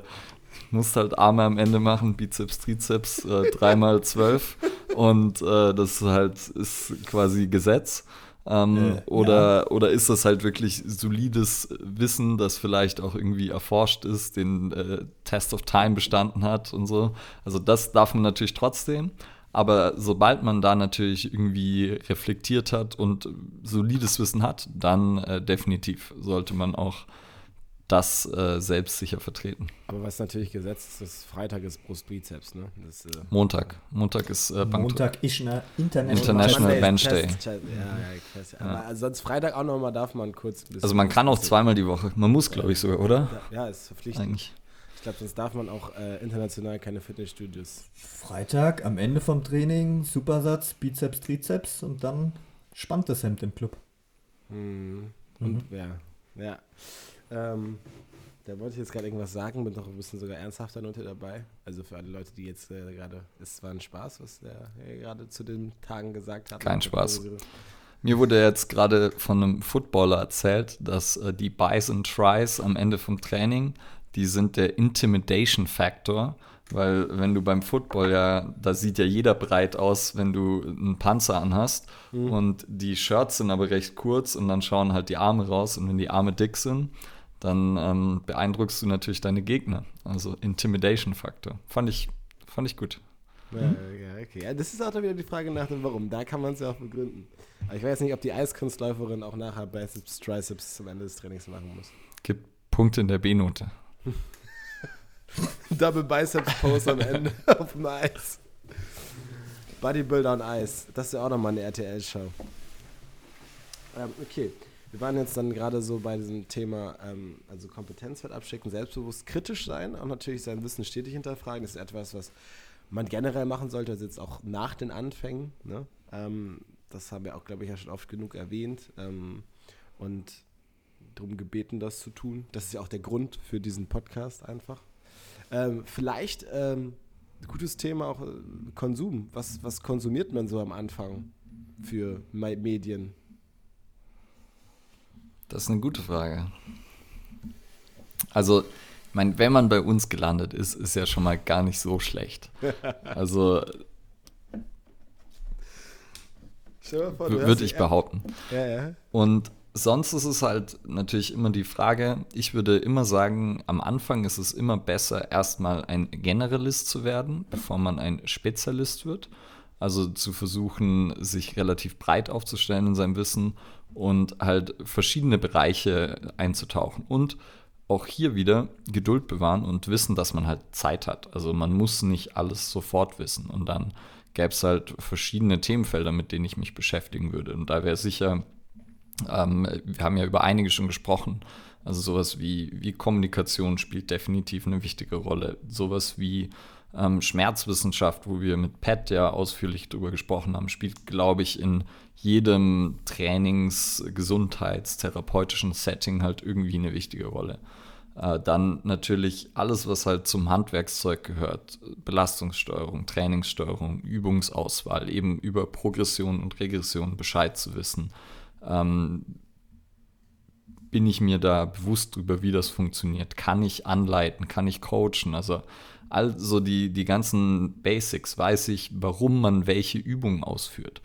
[SPEAKER 3] musst halt Arme am Ende machen, Bizeps, Trizeps, äh, dreimal zwölf und äh, das halt ist quasi Gesetz. Ähm, äh, oder, ja. oder ist das halt wirklich solides Wissen, das vielleicht auch irgendwie erforscht ist, den äh, Test of Time bestanden hat und so. Also das darf man natürlich trotzdem. Aber sobald man da natürlich irgendwie reflektiert hat und solides Wissen hat, dann äh, definitiv sollte man auch das äh, selbstsicher vertreten.
[SPEAKER 1] Aber was natürlich gesetzt ist, ist Freitag ist Brustbizeps, ne? Das,
[SPEAKER 3] äh Montag. Montag ist äh,
[SPEAKER 2] Montag ist eine International,
[SPEAKER 3] International Bench Day.
[SPEAKER 1] Ja, ja, ja. Aber ja. sonst Freitag auch nochmal darf man kurz
[SPEAKER 3] Also man kann auch zweimal die Woche. Man muss, glaube ich, sogar, oder?
[SPEAKER 1] Ja, ist verpflichtend. Eigentlich. Ich glaube, sonst darf man auch äh, international keine Fitnessstudios.
[SPEAKER 2] Freitag am Ende vom Training, Supersatz, Bizeps, Trizeps und dann spannt das Hemd im Club.
[SPEAKER 1] Mhm. Und mhm. ja, ja. Ähm, da wollte ich jetzt gerade irgendwas sagen, bin noch ein bisschen sogar ernsthafter Note dabei. Also für alle Leute, die jetzt äh, gerade, es war ein Spaß, was der äh, gerade zu den Tagen gesagt hat.
[SPEAKER 3] Kein Spaß. Mir wurde jetzt gerade von einem Footballer erzählt, dass äh, die Buys and Tries am Ende vom Training, die sind der Intimidation Factor. Weil wenn du beim Football ja, da sieht ja jeder breit aus, wenn du einen Panzer anhast. Mhm. Und die Shirts sind aber recht kurz und dann schauen halt die Arme raus. Und wenn die Arme dick sind, dann ähm, beeindruckst du natürlich deine Gegner. Also Intimidation-Faktor. Fand ich, fand ich gut.
[SPEAKER 1] Ja, ja, okay. Ja, das ist auch dann wieder die Frage nach dem Warum. Da kann man es ja auch begründen. Aber ich weiß nicht, ob die Eiskunstläuferin auch nachher Biceps, Triceps zum Ende des Trainings machen muss.
[SPEAKER 3] Gibt Punkte in der B-Note.
[SPEAKER 1] Double Biceps Pose am Ende auf dem Eis. Bodybuilder on Eis. Das ist ja auch nochmal eine RTL-Show. Ähm, okay. Wir waren jetzt dann gerade so bei diesem Thema, ähm, also Kompetenzwert abschicken, selbstbewusst kritisch sein und natürlich sein Wissen stetig hinterfragen. Das ist etwas, was man generell machen sollte, also jetzt auch nach den Anfängen. Ne? Ähm, das haben wir auch, glaube ich, ja schon oft genug erwähnt ähm, und darum gebeten, das zu tun. Das ist ja auch der Grund für diesen Podcast einfach. Ähm, vielleicht ähm, gutes Thema auch äh, Konsum. Was, was konsumiert man so am Anfang für Medien?
[SPEAKER 3] Das ist eine gute Frage. Also, ich meine, wenn man bei uns gelandet ist, ist ja schon mal gar nicht so schlecht. Also, würde ich behaupten.
[SPEAKER 1] Ja, ja.
[SPEAKER 3] Und sonst ist es halt natürlich immer die Frage, ich würde immer sagen, am Anfang ist es immer besser, erstmal ein Generalist zu werden, bevor man ein Spezialist wird. Also zu versuchen, sich relativ breit aufzustellen in seinem Wissen und halt verschiedene Bereiche einzutauchen. Und auch hier wieder Geduld bewahren und wissen, dass man halt Zeit hat. Also man muss nicht alles sofort wissen. Und dann gäbe es halt verschiedene Themenfelder, mit denen ich mich beschäftigen würde. Und da wäre sicher, ähm, wir haben ja über einige schon gesprochen, also sowas wie, wie Kommunikation spielt definitiv eine wichtige Rolle. Sowas wie ähm, Schmerzwissenschaft, wo wir mit Pat ja ausführlich darüber gesprochen haben, spielt, glaube ich, in jedem Trainings-, Gesundheits-, therapeutischen Setting halt irgendwie eine wichtige Rolle. Äh, dann natürlich alles, was halt zum Handwerkszeug gehört, Belastungssteuerung, Trainingssteuerung, Übungsauswahl, eben über Progression und Regression Bescheid zu wissen. Ähm, bin ich mir da bewusst drüber, wie das funktioniert? Kann ich anleiten? Kann ich coachen? Also also die, die ganzen Basics, weiß ich, warum man welche Übungen ausführt.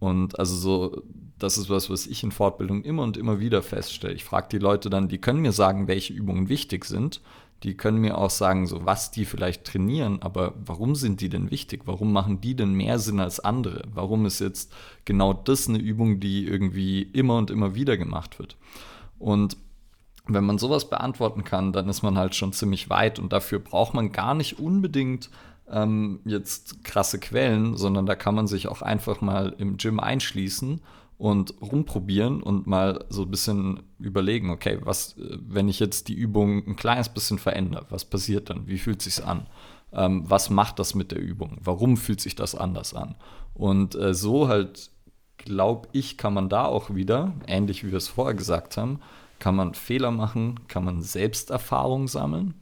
[SPEAKER 3] Und also so, das ist was, was ich in Fortbildung immer und immer wieder feststelle. Ich frage die Leute dann, die können mir sagen, welche Übungen wichtig sind. Die können mir auch sagen, so was die vielleicht trainieren, aber warum sind die denn wichtig? Warum machen die denn mehr Sinn als andere? Warum ist jetzt genau das eine Übung, die irgendwie immer und immer wieder gemacht wird? Und wenn man sowas beantworten kann, dann ist man halt schon ziemlich weit und dafür braucht man gar nicht unbedingt ähm, jetzt krasse Quellen, sondern da kann man sich auch einfach mal im Gym einschließen und rumprobieren und mal so ein bisschen überlegen, okay, was, wenn ich jetzt die Übung ein kleines bisschen verändere, was passiert dann? Wie fühlt sich's an? Ähm, was macht das mit der Übung? Warum fühlt sich das anders an? Und äh, so halt, glaube ich, kann man da auch wieder, ähnlich wie wir es vorher gesagt haben, kann man Fehler machen, kann man Selbsterfahrung sammeln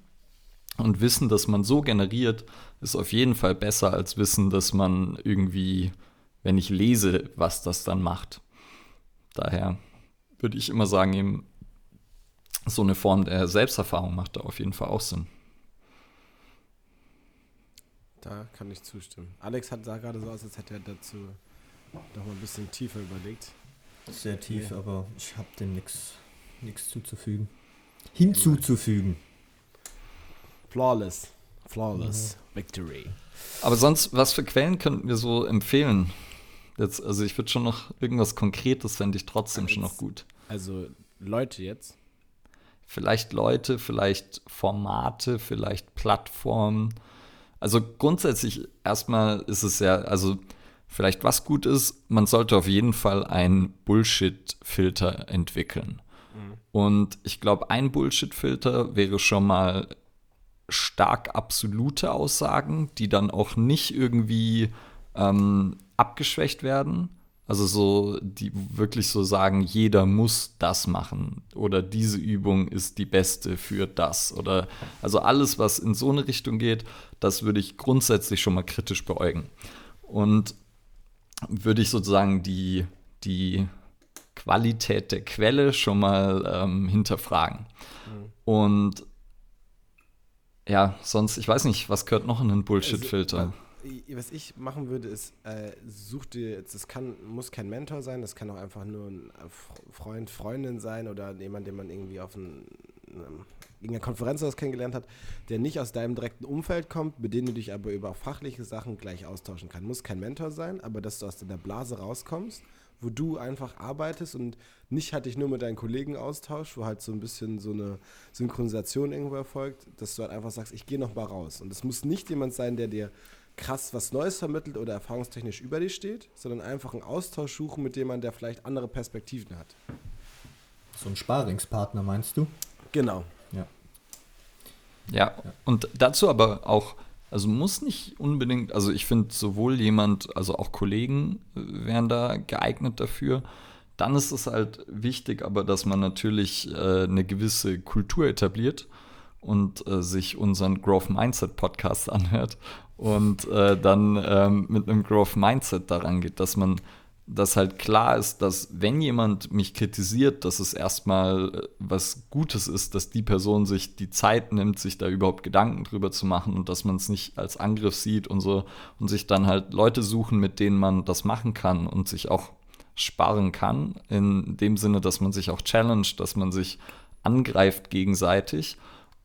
[SPEAKER 3] und Wissen, das man so generiert, ist auf jeden Fall besser als Wissen, dass man irgendwie, wenn ich lese, was das dann macht. Daher würde ich immer sagen, eben so eine Form der Selbsterfahrung macht da auf jeden Fall auch Sinn.
[SPEAKER 1] Da kann ich zustimmen. Alex hat sah gerade so aus, als hätte er dazu noch mal ein bisschen tiefer überlegt.
[SPEAKER 2] Sehr tief,
[SPEAKER 1] Ja.
[SPEAKER 2] aber ich habe dem nichts zuzufügen. Hinzuzufügen.
[SPEAKER 1] Flawless. Flawless Victory.
[SPEAKER 3] Aber sonst, was für Quellen könnten wir so empfehlen? Jetzt, also ich würde schon noch irgendwas Konkretes fände ich trotzdem schon noch gut.
[SPEAKER 1] Also Leute jetzt.
[SPEAKER 3] Vielleicht Leute, vielleicht Formate, vielleicht Plattformen. Also grundsätzlich erstmal ist es ja, also vielleicht was gut ist, man sollte auf jeden Fall einen Bullshit-Filter entwickeln. Und ich glaube, ein Bullshit-Filter wäre schon mal stark absolute Aussagen, die dann auch nicht irgendwie ähm, abgeschwächt werden. Also so, die wirklich so sagen, jeder muss das machen oder diese Übung ist die beste für das oder also alles, was in so eine Richtung geht, das würde ich grundsätzlich schon mal kritisch beäugen. Und würde ich sozusagen die, die Qualität der Quelle schon mal ähm, hinterfragen. Und ja, sonst, ich weiß nicht, was gehört noch in einen Bullshit-Filter?
[SPEAKER 1] Also, was ich machen würde, ist, äh, such dir jetzt, das kann, muss kein Mentor sein, das kann auch einfach nur ein äh, Freund, Freundin sein oder jemand, den man irgendwie auf ein, einem, irgendeiner Konferenz was kennengelernt hat, der nicht aus deinem direkten Umfeld kommt, mit dem du dich aber über fachliche Sachen gleich austauschen kannst. Muss kein Mentor sein, aber dass du aus deiner Blase rauskommst, wo du einfach arbeitest und nicht halt dich nur mit deinen Kollegen austauschst, wo halt so ein bisschen so eine Synchronisation irgendwo erfolgt, dass du halt einfach sagst, ich gehe noch mal raus. Und es muss nicht jemand sein, der dir krass was Neues vermittelt oder erfahrungstechnisch über dich steht, sondern einfach einen Austausch suchen mit jemandem, der vielleicht andere Perspektiven hat.
[SPEAKER 2] So ein Sparingspartner meinst du?
[SPEAKER 1] Genau.
[SPEAKER 2] Ja.
[SPEAKER 3] Ja, und dazu aber auch, also muss nicht unbedingt, also ich finde sowohl jemand, also auch Kollegen äh, wären da geeignet dafür. Dann ist es halt wichtig, aber dass man natürlich äh, eine gewisse Kultur etabliert und äh, sich unseren Growth Mindset Podcast anhört und äh, dann ähm, mit einem Growth Mindset daran geht, dass man dass halt klar ist, dass wenn jemand mich kritisiert, dass es erstmal äh, was Gutes ist, dass die Person sich die Zeit nimmt, sich da überhaupt Gedanken drüber zu machen und dass man es nicht als Angriff sieht und so und sich dann halt Leute suchen, mit denen man das machen kann und sich auch sparen kann, in dem Sinne, dass man sich auch challenged, dass man sich angreift gegenseitig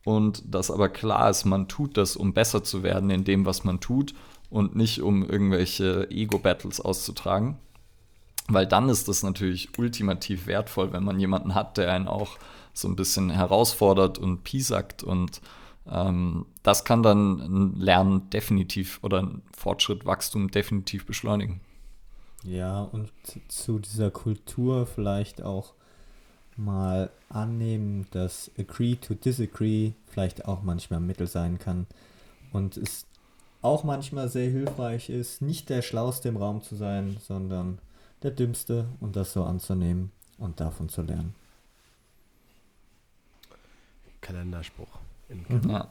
[SPEAKER 3] und dass aber klar ist, man tut das, um besser zu werden in dem, was man tut und nicht um irgendwelche Ego-Battles auszutragen. Weil dann ist das natürlich ultimativ wertvoll, wenn man jemanden hat, der einen auch so ein bisschen herausfordert und piesackt. Und ähm, das kann dann ein Lernen definitiv oder ein Fortschritt, Wachstum definitiv beschleunigen.
[SPEAKER 2] Ja, und zu dieser Kultur vielleicht auch mal annehmen, dass agree to disagree vielleicht auch manchmal Mittel sein kann. Und es auch manchmal sehr hilfreich ist, nicht der Schlauste im Raum zu sein, sondern der Dümmste und das so anzunehmen und davon zu lernen.
[SPEAKER 1] Kalenderspruch. In
[SPEAKER 3] Ja.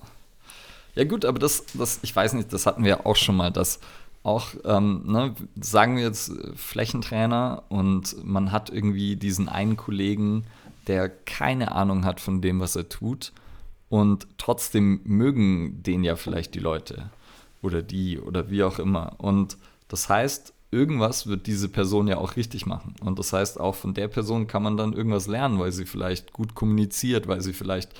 [SPEAKER 3] ja, gut, aber das, das, ich weiß nicht, das hatten wir auch schon mal, dass auch, ähm, ne, sagen wir jetzt äh, Flächentrainer und man hat irgendwie diesen einen Kollegen, der keine Ahnung hat von dem, was er tut und trotzdem mögen den ja vielleicht die Leute oder die oder wie auch immer. Und das heißt, irgendwas wird diese Person ja auch richtig machen. Und das heißt, auch von der Person kann man dann irgendwas lernen, weil sie vielleicht gut kommuniziert, weil sie vielleicht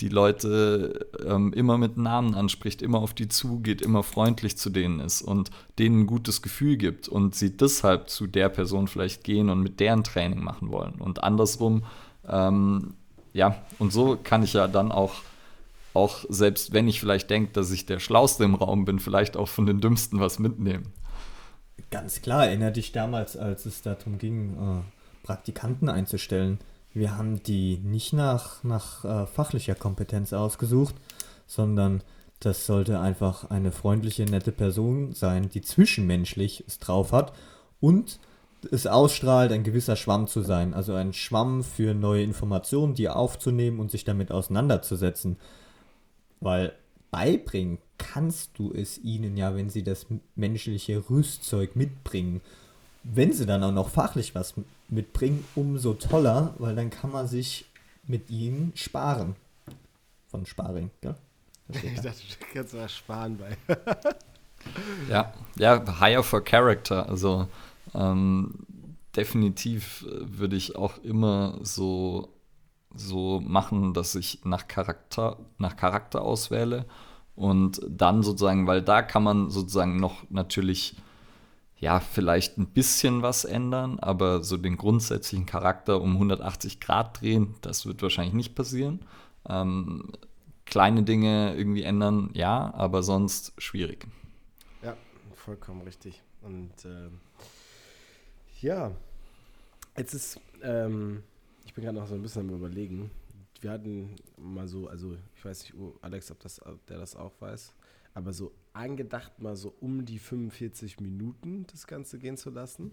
[SPEAKER 3] die Leute ähm, immer mit Namen anspricht, immer auf die zugeht, immer freundlich zu denen ist und denen ein gutes Gefühl gibt und sie deshalb zu der Person vielleicht gehen und mit deren Training machen wollen. Und andersrum, ähm, ja, und so kann ich ja dann auch, auch selbst wenn ich vielleicht denke, dass ich der Schlauste im Raum bin, vielleicht auch von den Dümmsten was mitnehmen.
[SPEAKER 2] Ganz klar, erinnere dich damals, als es darum ging, äh, Praktikanten einzustellen. Wir haben die nicht nach, nach äh, fachlicher Kompetenz ausgesucht, sondern das sollte einfach eine freundliche, nette Person sein, die zwischenmenschlich es drauf hat und es ausstrahlt, ein gewisser Schwamm zu sein. Also ein Schwamm für neue Informationen, die aufzunehmen und sich damit auseinanderzusetzen. Weil beibringen kannst du es ihnen ja, wenn sie das menschliche Rüstzeug mitbringen. Wenn sie dann auch noch fachlich was mitbringen, umso toller, weil dann kann man sich mit ihnen sparen. Von Sparing, gell?
[SPEAKER 1] Ich dachte, du kannst was sparen bei.
[SPEAKER 3] ja, ja, higher for character. Also ähm, definitiv äh, würde ich auch immer so, so machen, dass ich nach Charakter, nach Charakter auswähle und dann sozusagen, weil da kann man sozusagen noch natürlich ja, vielleicht ein bisschen was ändern, aber so den grundsätzlichen Charakter um 180 Grad drehen, das wird wahrscheinlich nicht passieren. Ähm, kleine Dinge irgendwie ändern, ja, aber sonst schwierig.
[SPEAKER 1] Ja, vollkommen richtig. Und äh, ja, jetzt ist, ähm, ich bin gerade noch so ein bisschen am Überlegen. Wir hatten mal so, also ich weiß nicht, Alex, ob das, ob der das auch weiß, aber so angedacht, mal so um die 45 Minuten das Ganze gehen zu lassen.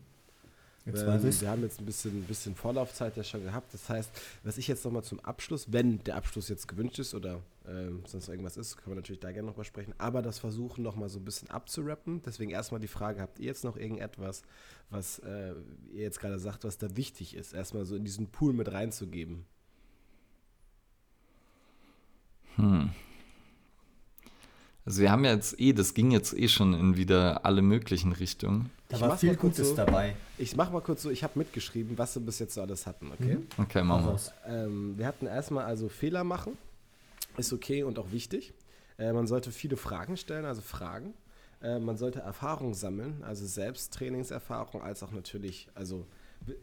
[SPEAKER 1] Jetzt ähm, wir haben jetzt ein bisschen, ein bisschen Vorlaufzeit ja schon gehabt. Das heißt, was ich jetzt nochmal zum Abschluss, wenn der Abschluss jetzt gewünscht ist oder äh, sonst irgendwas ist, können wir natürlich da gerne nochmal sprechen. Aber das versuchen nochmal so ein bisschen abzurappen. Deswegen erstmal die Frage, habt ihr jetzt noch irgendetwas, was äh, ihr jetzt gerade sagt, was da wichtig ist, erstmal so in diesen Pool mit reinzugeben?
[SPEAKER 3] Hm. Also wir haben ja jetzt eh, das ging jetzt eh schon in wieder alle möglichen Richtungen.
[SPEAKER 2] Da ich war viel Gutes
[SPEAKER 1] so,
[SPEAKER 2] dabei.
[SPEAKER 1] Ich mache mal kurz so, ich habe mitgeschrieben, was wir bis jetzt so alles hatten, okay? Mhm.
[SPEAKER 3] Okay, machen wir.
[SPEAKER 1] Ähm, wir hatten erstmal also Fehler machen, ist okay und auch wichtig. Äh, man sollte viele Fragen stellen, also Fragen. Äh, man sollte Erfahrung sammeln, also selbst Trainingserfahrung, als auch natürlich, also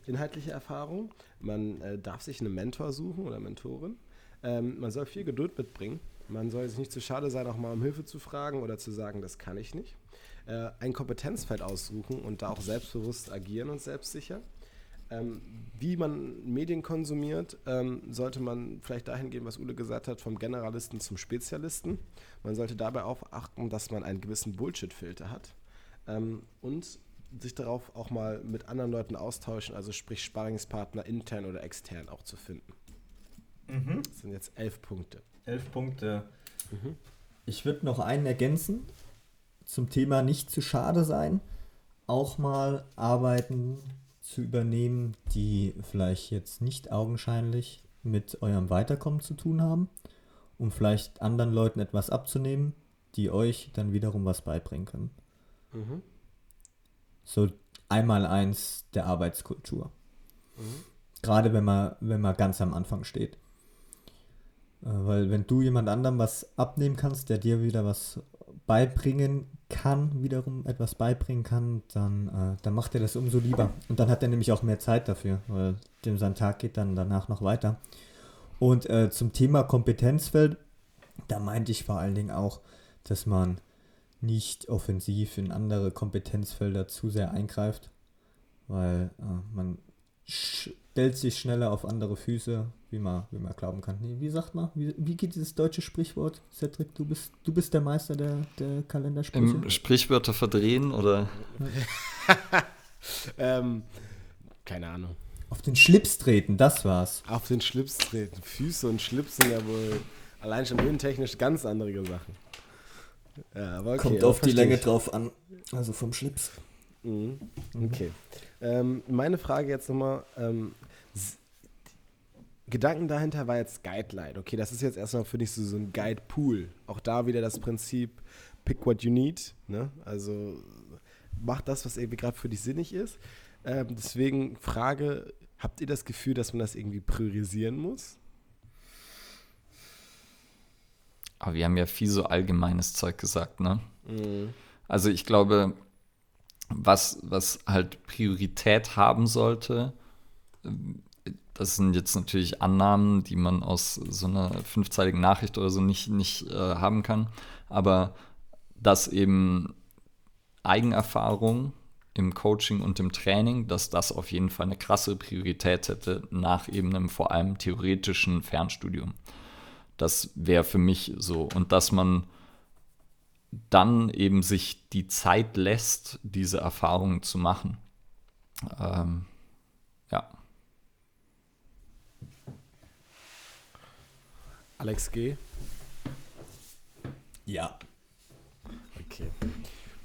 [SPEAKER 1] inhaltliche Erfahrung. Man äh, darf sich einen Mentor suchen oder Mentorin. Ähm, man soll viel Geduld mitbringen. Man soll sich nicht zu schade sein, auch mal um Hilfe zu fragen oder zu sagen, das kann ich nicht äh, ein Kompetenzfeld aussuchen und da auch selbstbewusst agieren und selbstsicher. Ähm, wie man Medien konsumiert, ähm, sollte man vielleicht dahin gehen, was Ule gesagt hat, vom Generalisten zum Spezialisten. Man sollte dabei auch achten, dass man einen gewissen Bullshit-Filter hat ähm, und sich darauf auch mal mit anderen Leuten austauschen, also sprich Sparringspartner intern oder extern auch zu finden. Mhm. Das sind jetzt elf Punkte.
[SPEAKER 2] Elf Punkte. Mhm. Ich würde noch einen ergänzen zum Thema nicht zu schade sein, auch mal Arbeiten zu übernehmen, die vielleicht jetzt nicht augenscheinlich mit eurem Weiterkommen zu tun haben, um vielleicht anderen Leuten etwas abzunehmen, die euch dann wiederum was beibringen können. Mhm. So einmal eins der Arbeitskultur. Mhm. Gerade wenn man, wenn man ganz am Anfang steht. Äh, weil wenn du jemand anderem was abnehmen kannst, der dir wieder was beibringen kann, wiederum etwas beibringen kann, dann, äh, dann macht er das umso lieber. Und dann hat er nämlich auch mehr Zeit dafür, weil dem sein Tag geht dann danach noch weiter. Und äh, zum Thema Kompetenzfeld, da meinte ich vor allen Dingen auch, dass man nicht offensiv in andere Kompetenzfelder zu sehr eingreift, weil äh, man stellt sich schneller auf andere Füße, wie man, wie man glauben kann. Nee, wie sagt man, wie, wie geht dieses deutsche Sprichwort? Cedric, du bist, du bist der Meister der, der Kalendersprüche.
[SPEAKER 3] Im Sprichwörter verdrehen oder?
[SPEAKER 1] ähm, keine Ahnung.
[SPEAKER 2] Auf den Schlips treten, das war's.
[SPEAKER 1] Auf den Schlips treten. Füße und Schlips sind ja wohl allein schon höhentechnisch ganz andere Sachen.
[SPEAKER 2] Ja, aber okay, Kommt auf die Länge ich. drauf an. Also vom Schlips.
[SPEAKER 1] Mhm. Okay. Ähm, meine Frage jetzt nochmal, ähm, Gedanken dahinter war jetzt Guideline. Okay, das ist jetzt erstmal, finde ich, so, so ein Guide-Pool. Auch da wieder das Prinzip, pick what you need. Ne? Also mach das, was irgendwie gerade für dich sinnig ist. Ähm, deswegen Frage, habt ihr das Gefühl, dass man das irgendwie priorisieren muss?
[SPEAKER 3] Aber wir haben ja viel so allgemeines Zeug gesagt, ne? Mhm. Also ich glaube, was, was halt Priorität haben sollte, das sind jetzt natürlich Annahmen, die man aus so einer fünfzeiligen Nachricht oder so nicht, nicht äh, haben kann. Aber dass eben Eigenerfahrung im Coaching und im Training, dass das auf jeden Fall eine krasse Priorität hätte nach eben einem vor allem theoretischen Fernstudium. Das wäre für mich so. Und dass man dann eben sich die Zeit lässt, diese Erfahrungen zu machen. Ähm, ja.
[SPEAKER 1] Alex G.
[SPEAKER 2] Ja.
[SPEAKER 1] Okay.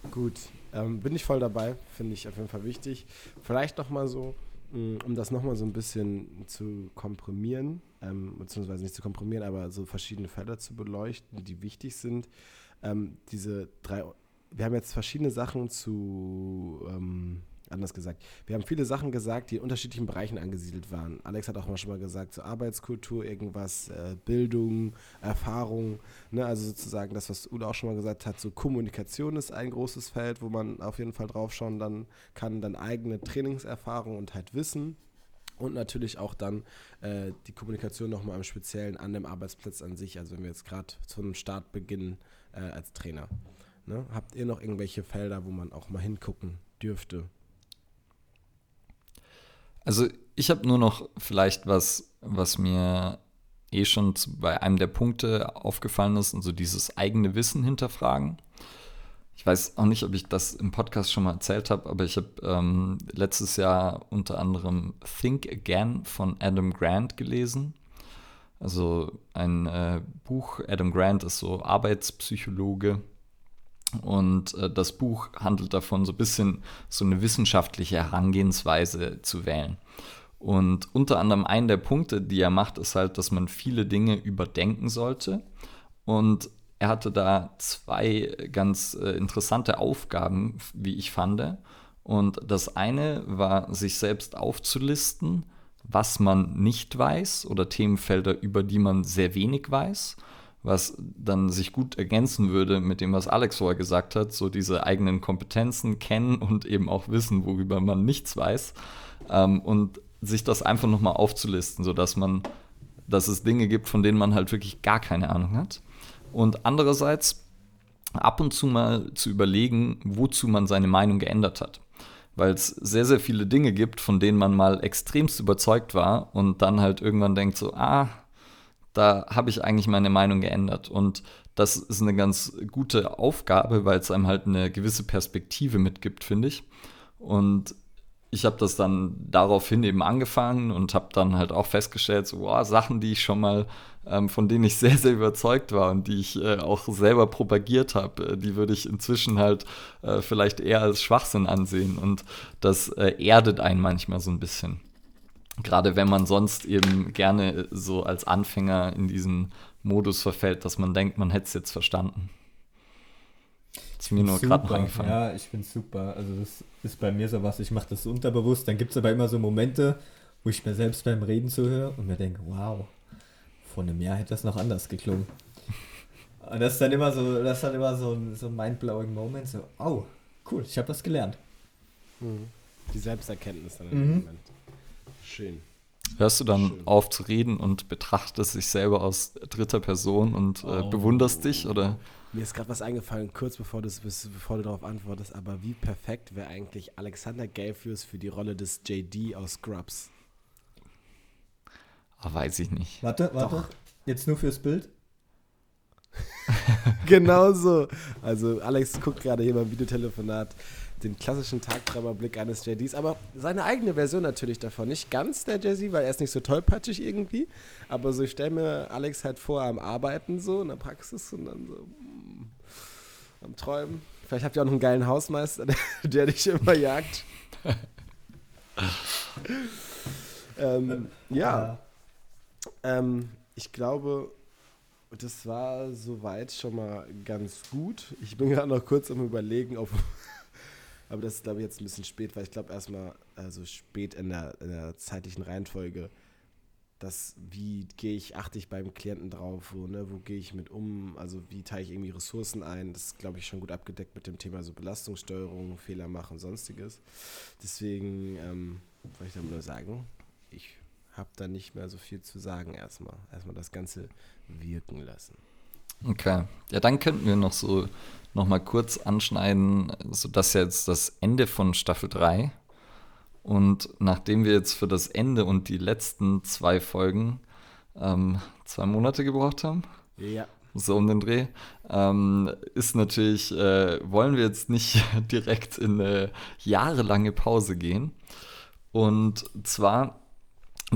[SPEAKER 1] Gut. Ähm, bin ich voll dabei. Finde ich auf jeden Fall wichtig. Vielleicht nochmal so, mh, um das nochmal so ein bisschen zu komprimieren, ähm, beziehungsweise nicht zu komprimieren, aber so verschiedene Felder zu beleuchten, die wichtig sind. Ähm, diese drei, wir haben jetzt verschiedene Sachen zu, ähm, anders gesagt, wir haben viele Sachen gesagt, die in unterschiedlichen Bereichen angesiedelt waren. Alex hat auch mal schon mal gesagt, so Arbeitskultur, irgendwas, äh, Bildung, Erfahrung, ne? also sozusagen das, was Udo auch schon mal gesagt hat, so Kommunikation ist ein großes Feld, wo man auf jeden Fall drauf schauen dann kann, dann eigene Trainingserfahrung und halt Wissen und natürlich auch dann äh, die Kommunikation nochmal im Speziellen an dem Arbeitsplatz an sich, also wenn wir jetzt gerade zum Start beginnen äh, als Trainer. Ne? Habt ihr noch irgendwelche Felder, wo man auch mal hingucken dürfte?
[SPEAKER 3] Also ich habe nur noch vielleicht was, was mir eh schon bei einem der Punkte aufgefallen ist, und so dieses eigene Wissen hinterfragen. Ich weiß auch nicht, ob ich das im Podcast schon mal erzählt habe, aber ich habe ähm, letztes Jahr unter anderem Think Again von Adam Grant gelesen. Also ein äh, Buch, Adam Grant ist so Arbeitspsychologe und äh, das Buch handelt davon, so ein bisschen so eine wissenschaftliche Herangehensweise zu wählen. Und unter anderem einen der Punkte, die er macht, ist halt, dass man viele Dinge überdenken sollte. Und er hatte da zwei ganz äh, interessante Aufgaben, wie ich fand. Und das eine war, sich selbst aufzulisten, was man nicht weiß oder Themenfelder, über die man sehr wenig weiß was dann sich gut ergänzen würde mit dem, was Alex vorher gesagt hat, so diese eigenen Kompetenzen kennen und eben auch wissen, worüber man nichts weiß ähm, und sich das einfach nochmal aufzulisten, sodass man, dass es Dinge gibt, von denen man halt wirklich gar keine Ahnung hat. Und andererseits ab und zu mal zu überlegen, wozu man seine Meinung geändert hat. Weil es sehr, sehr viele Dinge gibt, von denen man mal extremst überzeugt war und dann halt irgendwann denkt so, ah, da habe ich eigentlich meine Meinung geändert. Und das ist eine ganz gute Aufgabe, weil es einem halt eine gewisse Perspektive mitgibt, finde ich. Und ich habe das dann daraufhin eben angefangen und habe dann halt auch festgestellt, so, wow, Sachen, die ich schon mal, ähm, von denen ich sehr, sehr überzeugt war und die ich äh, auch selber propagiert habe, äh, die würde ich inzwischen halt äh, vielleicht eher als Schwachsinn ansehen. Und das äh, erdet einen manchmal so ein bisschen. Gerade wenn man sonst eben gerne so als Anfänger in diesen Modus verfällt, dass man denkt, man hätte es jetzt verstanden.
[SPEAKER 2] ist mir nur gerade noch eingefallen. Ja, ich finde super. Also das ist bei mir so was, ich mache das unterbewusst. Dann gibt es aber immer so Momente, wo ich mir selbst beim Reden zuhöre und mir denke, wow, vor einem Jahr hätte das noch anders geklungen. Und das ist dann immer so, das ist dann immer so ein, so ein mind-blowing Moment, so, oh, cool, ich habe das gelernt.
[SPEAKER 1] Mhm. Die Selbsterkenntnis dann im mhm. Moment. Schön.
[SPEAKER 3] Hörst du dann Schön. auf zu reden und betrachtest dich selber aus dritter Person und äh, oh. bewunderst dich? Oder?
[SPEAKER 1] Mir ist gerade was eingefallen, kurz bevor, das, bevor du darauf antwortest, aber wie perfekt wäre eigentlich Alexander Gelfius für die Rolle des JD aus Scrubs?
[SPEAKER 3] Oh, weiß ich nicht.
[SPEAKER 2] Warte, warte. Doch. Jetzt nur fürs Bild?
[SPEAKER 1] genau so. Also Alex guckt gerade hier beim Videotelefonat den klassischen Tagträumerblick eines JDs, aber seine eigene Version natürlich davon. Nicht ganz der Jay-Z, weil er ist nicht so tollpatschig irgendwie, aber so ich stelle mir Alex halt vor am Arbeiten so in der Praxis und dann so mm, am Träumen. Vielleicht habt ihr auch noch einen geilen Hausmeister, der, dich immer jagt. ähm, ja. Ähm, ich glaube, das war soweit schon mal ganz gut. Ich bin gerade noch kurz am Überlegen, ob aber das ist, glaube ich, jetzt ein bisschen spät, weil ich glaube erstmal, also spät in der, in der zeitlichen Reihenfolge, dass wie gehe ich, achte ich beim Klienten drauf, wo, ne, wo gehe ich mit um, also wie teile ich irgendwie Ressourcen ein, das ist, glaube ich, schon gut abgedeckt mit dem Thema so Belastungssteuerung, Fehler machen, sonstiges. Deswegen ähm, wollte ich dann nur sagen, ich habe da nicht mehr so viel zu sagen erstmal. Erstmal das Ganze wirken lassen.
[SPEAKER 3] Okay. Ja, dann könnten wir noch so noch mal kurz anschneiden, so dass jetzt das Ende von Staffel 3 und nachdem wir jetzt für das Ende und die letzten zwei Folgen ähm, zwei Monate gebraucht haben,
[SPEAKER 1] Ja.
[SPEAKER 3] so um den Dreh, ähm, ist natürlich, äh, wollen wir jetzt nicht direkt in eine jahrelange Pause gehen. Und zwar,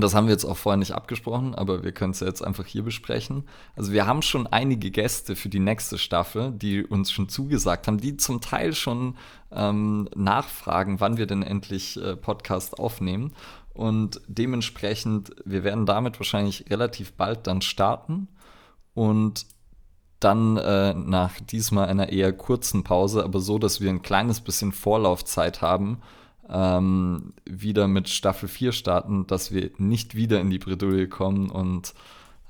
[SPEAKER 3] das haben wir jetzt auch vorher nicht abgesprochen, aber wir können es ja jetzt einfach hier besprechen. Also wir haben schon einige Gäste für die nächste Staffel, die uns schon zugesagt haben, die zum Teil schon ähm, nachfragen, wann wir denn endlich äh, Podcast aufnehmen. Und dementsprechend, wir werden damit wahrscheinlich relativ bald dann starten. Und dann äh, nach diesmal einer eher kurzen Pause, aber so, dass wir ein kleines bisschen Vorlaufzeit haben, ähm, wieder mit Staffel 4 starten, dass wir nicht wieder in die Bredouille kommen und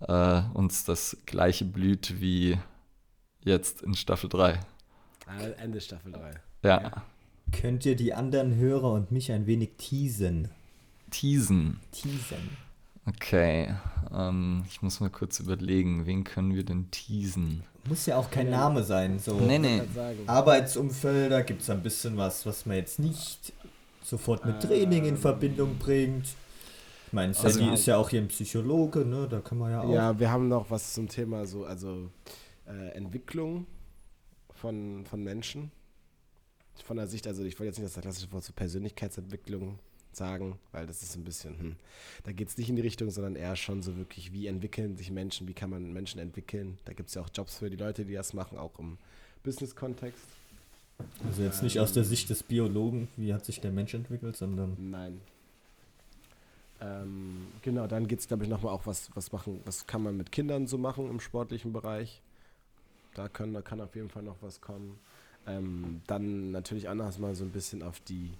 [SPEAKER 3] äh, uns das gleiche blüht wie jetzt in Staffel 3.
[SPEAKER 1] Ah, Ende Staffel 3.
[SPEAKER 3] Ja,
[SPEAKER 1] Ja.
[SPEAKER 2] Könnt ihr die anderen Hörer und mich ein wenig teasen?
[SPEAKER 3] teasen.
[SPEAKER 2] Teasen.
[SPEAKER 3] Okay, ähm, ich muss mal kurz überlegen, wen können wir denn teasen?
[SPEAKER 2] Muss ja auch kein Name sein. So
[SPEAKER 3] Nee,
[SPEAKER 1] Ich
[SPEAKER 3] nee.
[SPEAKER 2] Arbeitsumfelder gibt es ein bisschen was, was man jetzt nicht sofort mit Training in. Verbindung bringt. Ich meine,
[SPEAKER 3] Also-
[SPEAKER 2] Sadie ist ja auch hier ein Psychologe, ne? Da kann man ja auch.
[SPEAKER 1] Ja, wir haben noch was zum Thema so, also äh, Entwicklung von, von Menschen. Von der Sicht, also ich wollte jetzt nicht das klassische Wort zur Persönlichkeitsentwicklung sagen, weil das ist ein bisschen, hm, da geht es nicht in die Richtung, sondern eher schon so wirklich, wie entwickeln sich Menschen, wie kann man Menschen entwickeln. Da gibt es ja auch Jobs für die Leute, die das machen, auch im Business-Kontext.
[SPEAKER 2] Also jetzt nicht aus der Sicht des Biologen, wie hat sich der Mensch entwickelt, sondern
[SPEAKER 1] Nein. Ähm, genau, dann geht es, glaube ich, nochmal auch, was, was machen, was kann man mit Kindern so machen im sportlichen Bereich. Da, können, da kann auf jeden Fall noch was kommen. Ähm, dann natürlich anders mal so ein bisschen auf die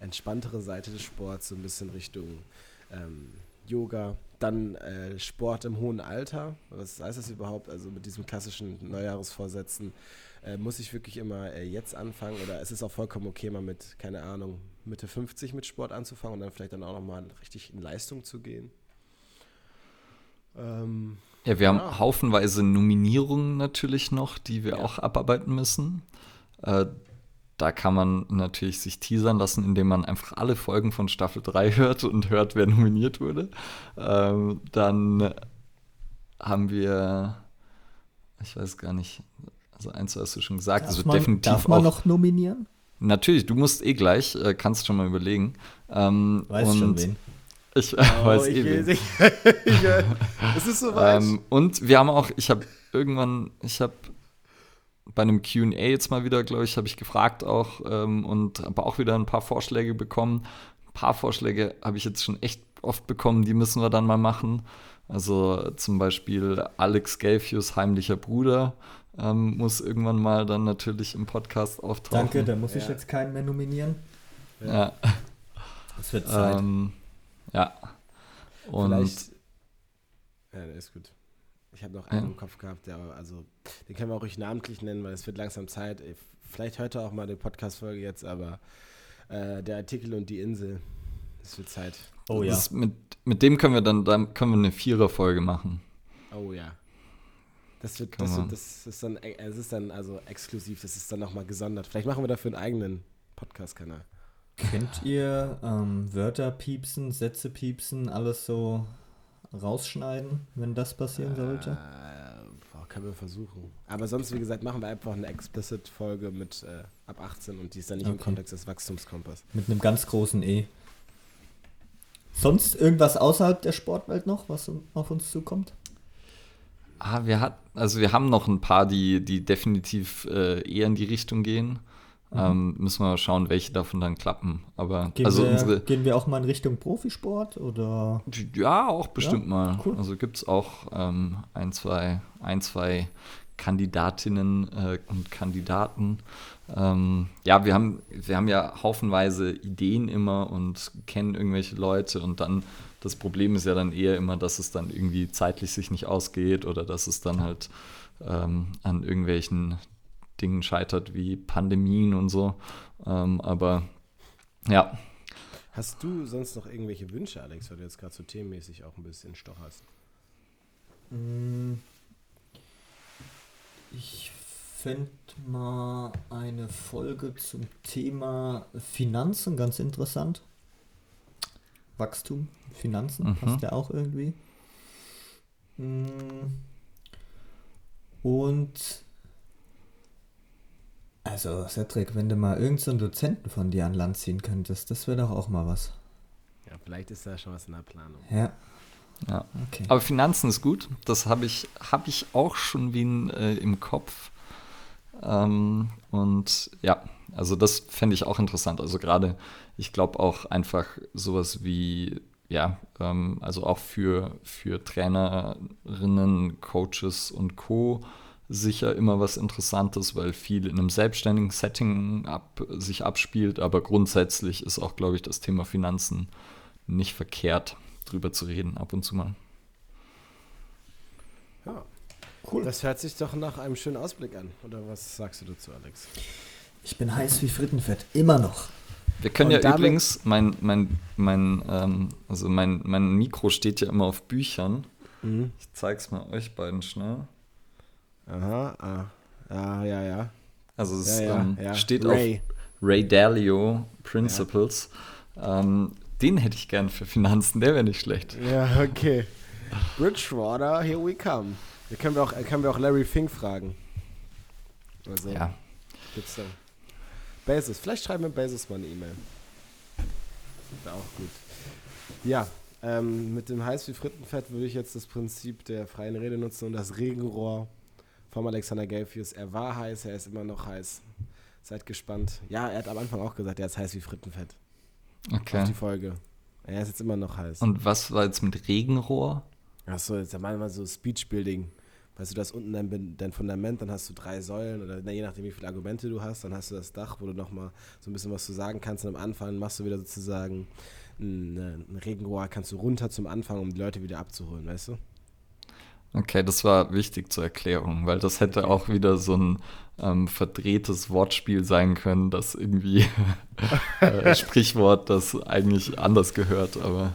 [SPEAKER 1] entspanntere Seite des Sports, so ein bisschen Richtung ähm, Yoga. Dann äh, Sport im hohen Alter. Was heißt das überhaupt? Also mit diesen klassischen Neujahresvorsätzen. Äh, muss ich wirklich immer äh, jetzt anfangen oder es ist auch vollkommen okay, mal mit, keine Ahnung, Mitte 50 mit Sport anzufangen und dann vielleicht dann auch nochmal richtig in Leistung zu gehen? Ähm,
[SPEAKER 3] Ja, wir haben
[SPEAKER 1] Ja.
[SPEAKER 3] haufenweise Nominierungen natürlich noch, die wir
[SPEAKER 1] Ja.
[SPEAKER 3] auch abarbeiten müssen. Äh, da kann man natürlich sich teasern lassen, indem man einfach alle Folgen von Staffel 3 hört und hört, wer nominiert wurde. Ähm, dann haben wir, ich weiß gar nicht, also eins hast du schon gesagt,
[SPEAKER 2] darf
[SPEAKER 3] also
[SPEAKER 2] man,
[SPEAKER 3] definitiv
[SPEAKER 2] darf man
[SPEAKER 3] auch.
[SPEAKER 2] noch nominieren?
[SPEAKER 3] Natürlich, du musst eh gleich, äh, kannst schon mal überlegen. Ähm,
[SPEAKER 2] Weiß
[SPEAKER 3] und
[SPEAKER 2] schon wen.
[SPEAKER 3] Ich
[SPEAKER 1] oh,
[SPEAKER 3] weiß
[SPEAKER 1] ich
[SPEAKER 3] eh wen.
[SPEAKER 1] ich, äh, es ist soweit.
[SPEAKER 3] Ähm, und wir haben auch, ich habe irgendwann, ich habe bei einem QA jetzt mal wieder, glaube ich, habe ich gefragt auch ähm, und habe auch wieder ein paar Vorschläge bekommen. Ein paar Vorschläge habe ich jetzt schon echt oft bekommen, die müssen wir dann mal machen. Also zum Beispiel Alex Gelfius heimlicher Bruder ähm, muss irgendwann mal dann natürlich im Podcast auftauchen.
[SPEAKER 2] Danke, da muss ich
[SPEAKER 1] Ja.
[SPEAKER 2] jetzt keinen mehr nominieren.
[SPEAKER 3] Ja,
[SPEAKER 2] Es wird Zeit.
[SPEAKER 3] ähm, ja. Und
[SPEAKER 1] Vielleicht. Ja, der ist gut. Ich habe noch einen
[SPEAKER 3] Ja.
[SPEAKER 1] im Kopf gehabt, der, also, den können wir auch ruhig namentlich nennen, weil es wird langsam Zeit. Vielleicht hört er auch mal die Podcast-Folge jetzt, aber äh, der Artikel und die Insel, es wird Zeit.
[SPEAKER 2] oh ja.
[SPEAKER 3] das, mit, mit dem können wir dann, dann können wir eine Vierer-Folge machen.
[SPEAKER 1] Oh ja. Das wird, das, wird, das ist dann, äh, es ist dann also exklusiv, das ist dann nochmal gesondert. Vielleicht machen wir dafür einen eigenen Podcast-Kanal.
[SPEAKER 2] Könnt ihr ähm, Wörter piepsen, Sätze piepsen, alles so rausschneiden, wenn das passieren sollte?
[SPEAKER 1] Äh, boah, können wir versuchen. Aber sonst, wie gesagt, machen wir einfach eine Explicit-Folge mit äh, ab 18 und die ist dann nicht im
[SPEAKER 2] Okay.
[SPEAKER 1] Kontext des Wachstumskompass.
[SPEAKER 2] Mit einem ganz großen E. Sonst irgendwas außerhalb der Sportwelt noch, was auf uns zukommt?
[SPEAKER 3] Ah, wir hat, also wir haben noch ein paar, die, die definitiv äh, eher in die Richtung gehen. Ähm, müssen wir mal schauen, welche davon dann klappen. Aber
[SPEAKER 2] Gehen,
[SPEAKER 3] also
[SPEAKER 2] wir,
[SPEAKER 3] unsere,
[SPEAKER 2] gehen wir auch mal in Richtung Profisport oder?
[SPEAKER 3] ja, auch bestimmt mal.
[SPEAKER 2] cool.
[SPEAKER 3] Also gibt es auch ähm, ein, zwei, ein, zwei Kandidatinnen äh, und Kandidaten. Ähm, ja, wir haben, wir haben ja haufenweise Ideen immer und kennen irgendwelche Leute und dann das Problem ist ja dann eher immer, dass es dann irgendwie zeitlich sich nicht ausgeht oder dass es dann halt ähm, an irgendwelchen Dingen scheitert wie Pandemien und so. Ähm, aber ja,
[SPEAKER 1] Hast du sonst noch irgendwelche Wünsche, Alex, weil du jetzt gerade so themenmäßig auch ein bisschen stocherst?
[SPEAKER 2] Mm. Ich fände mal eine Folge zum Thema Finanzen ganz interessant. Wachstum, Finanzen,
[SPEAKER 3] Mhm.
[SPEAKER 2] passt ja auch irgendwie. Mm. Und also, Cedric, wenn du mal irgendeinen Dozenten von dir an Land ziehen könntest, das wäre doch auch mal was.
[SPEAKER 1] Ja, vielleicht ist da schon was in der Planung.
[SPEAKER 2] Ja,
[SPEAKER 3] Ja.
[SPEAKER 2] okay.
[SPEAKER 3] Aber Finanzen ist gut. Das habe ich, hab ich auch schon wie ein, äh, im Kopf. Ähm, und ja, also das fände ich auch interessant. Also gerade, ich glaube auch einfach sowas wie, ja, ähm, also auch für, für Trainerinnen, Coaches und Co. sicher immer was Interessantes, weil viel in einem selbstständigen Setting ab, sich abspielt. Aber grundsätzlich ist auch, glaube ich, das Thema Finanzen nicht verkehrt, drüber zu reden, ab und zu mal.
[SPEAKER 1] Ja.
[SPEAKER 2] Cool.
[SPEAKER 1] Das hört sich doch nach einem schönen Ausblick an. Oder was sagst du dazu, Alex?
[SPEAKER 2] Ich bin heiß wie Frittenfett, immer noch.
[SPEAKER 3] Wir können
[SPEAKER 1] Und
[SPEAKER 3] ja übrigens, mein, mein, mein, ähm, also mein, mein Mikro steht ja immer auf Büchern.
[SPEAKER 1] Mhm.
[SPEAKER 3] Ich zeig's mal euch beiden schnell.
[SPEAKER 1] Aha, ah. Ja, ja, ja.
[SPEAKER 3] Also es
[SPEAKER 1] ja, ja,
[SPEAKER 3] ähm,
[SPEAKER 1] ja.
[SPEAKER 3] steht
[SPEAKER 1] Ray.
[SPEAKER 3] auf Ray Dalio Principles. Ähm, den hätte ich gern für Finanzen, der wäre nicht schlecht.
[SPEAKER 1] Ja, okay. Bridgewater, here we come. Da können wir auch, können wir auch Larry Fink fragen. Also,
[SPEAKER 3] Ja.
[SPEAKER 1] gibt's da. Basis, vielleicht schreiben wir Basis mal eine E-Mail. Wäre auch gut. Ja, ähm, mit dem heiß wie Frittenfett würde ich jetzt das Prinzip der freien Rede nutzen und das Regenrohr vom Alexander Gelfius. Er war heiß, er ist immer noch heiß. Seid gespannt. Ja, er hat am Anfang auch gesagt, er ist heiß wie Frittenfett. Auf
[SPEAKER 3] Okay.
[SPEAKER 1] die Folge. Er ist jetzt immer noch heiß.
[SPEAKER 3] Und was war jetzt mit Regenrohr?
[SPEAKER 1] Achso, jetzt ja manchmal so Speechbuilding. Weißt du, du hast unten dein, dein Fundament, dann hast du drei Säulen oder na, je nachdem, wie viele Argumente du hast, dann hast du das Dach, wo du nochmal so ein bisschen was zu sagen kannst. Und am Anfang machst du wieder sozusagen ein, ein Regenrohr, kannst du runter zum Anfang, um die Leute wieder abzuholen, weißt du?
[SPEAKER 3] Okay, das war wichtig zur Erklärung, weil das hätte auch wieder so ein ähm, verdrehtes Wortspiel sein können, das irgendwie äh, Sprichwort, das eigentlich anders gehört, aber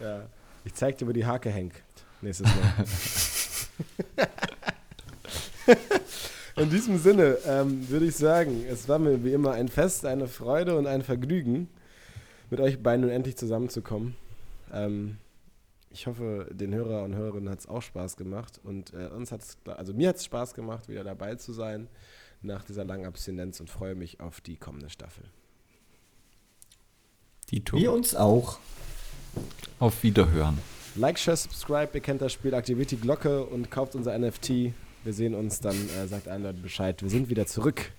[SPEAKER 1] Ja. Ich zeig dir, wo die Hake hängt. Nächstes Mal. In diesem Sinne ähm, würde ich sagen, es war mir wie immer ein Fest, eine Freude und ein Vergnügen, mit euch beiden nun endlich zusammenzukommen. Ähm, ich hoffe, den Hörer und Hörerinnen hat es auch Spaß gemacht und äh, uns hat es, also mir hat es Spaß gemacht, wieder dabei zu sein nach dieser langen Abstinenz und freue mich auf die kommende Staffel.
[SPEAKER 3] die
[SPEAKER 2] Wir
[SPEAKER 3] Tour.
[SPEAKER 2] uns auch.
[SPEAKER 3] Auf Wiederhören.
[SPEAKER 1] Like, share, subscribe, ihr kennt das Spiel, aktiviert die Glocke und kauft unser NFT. Wir sehen uns, dann äh, sagt allen Leuten Bescheid. Wir sind wieder zurück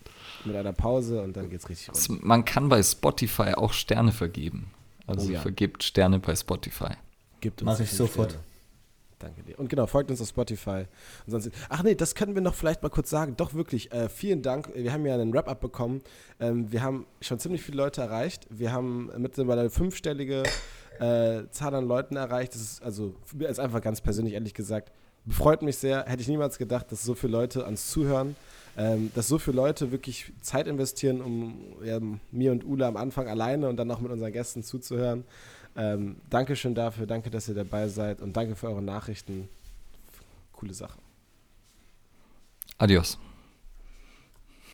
[SPEAKER 1] mit einer Pause und dann geht's richtig rund.
[SPEAKER 3] Man kann bei Spotify auch Sterne vergeben. Also
[SPEAKER 1] Oh ja.
[SPEAKER 3] vergebt Sterne bei Spotify.
[SPEAKER 1] Gibt
[SPEAKER 2] Mach
[SPEAKER 1] die
[SPEAKER 2] ich sofort.
[SPEAKER 1] Sterne. Danke dir. Und genau, folgt uns auf Spotify. Und sonst, ach nee, das können wir noch vielleicht mal kurz sagen. Doch wirklich, äh, vielen Dank. Wir haben ja einen Wrap-Up bekommen. Ähm, wir haben schon ziemlich viele Leute erreicht. Wir haben mittlerweile eine fünfstellige äh, Zahl an Leuten erreicht. Das ist also ist einfach ganz persönlich, ehrlich gesagt, freut mich sehr. Hätte ich niemals gedacht, dass so viele Leute ans Zuhören, ähm, dass so viele Leute wirklich Zeit investieren, um ja, mir und Ula am Anfang alleine und dann auch mit unseren Gästen zuzuhören. Ähm, Dankeschön dafür, danke, dass ihr dabei seid und danke für eure Nachrichten. Coole Sache.
[SPEAKER 3] Adios.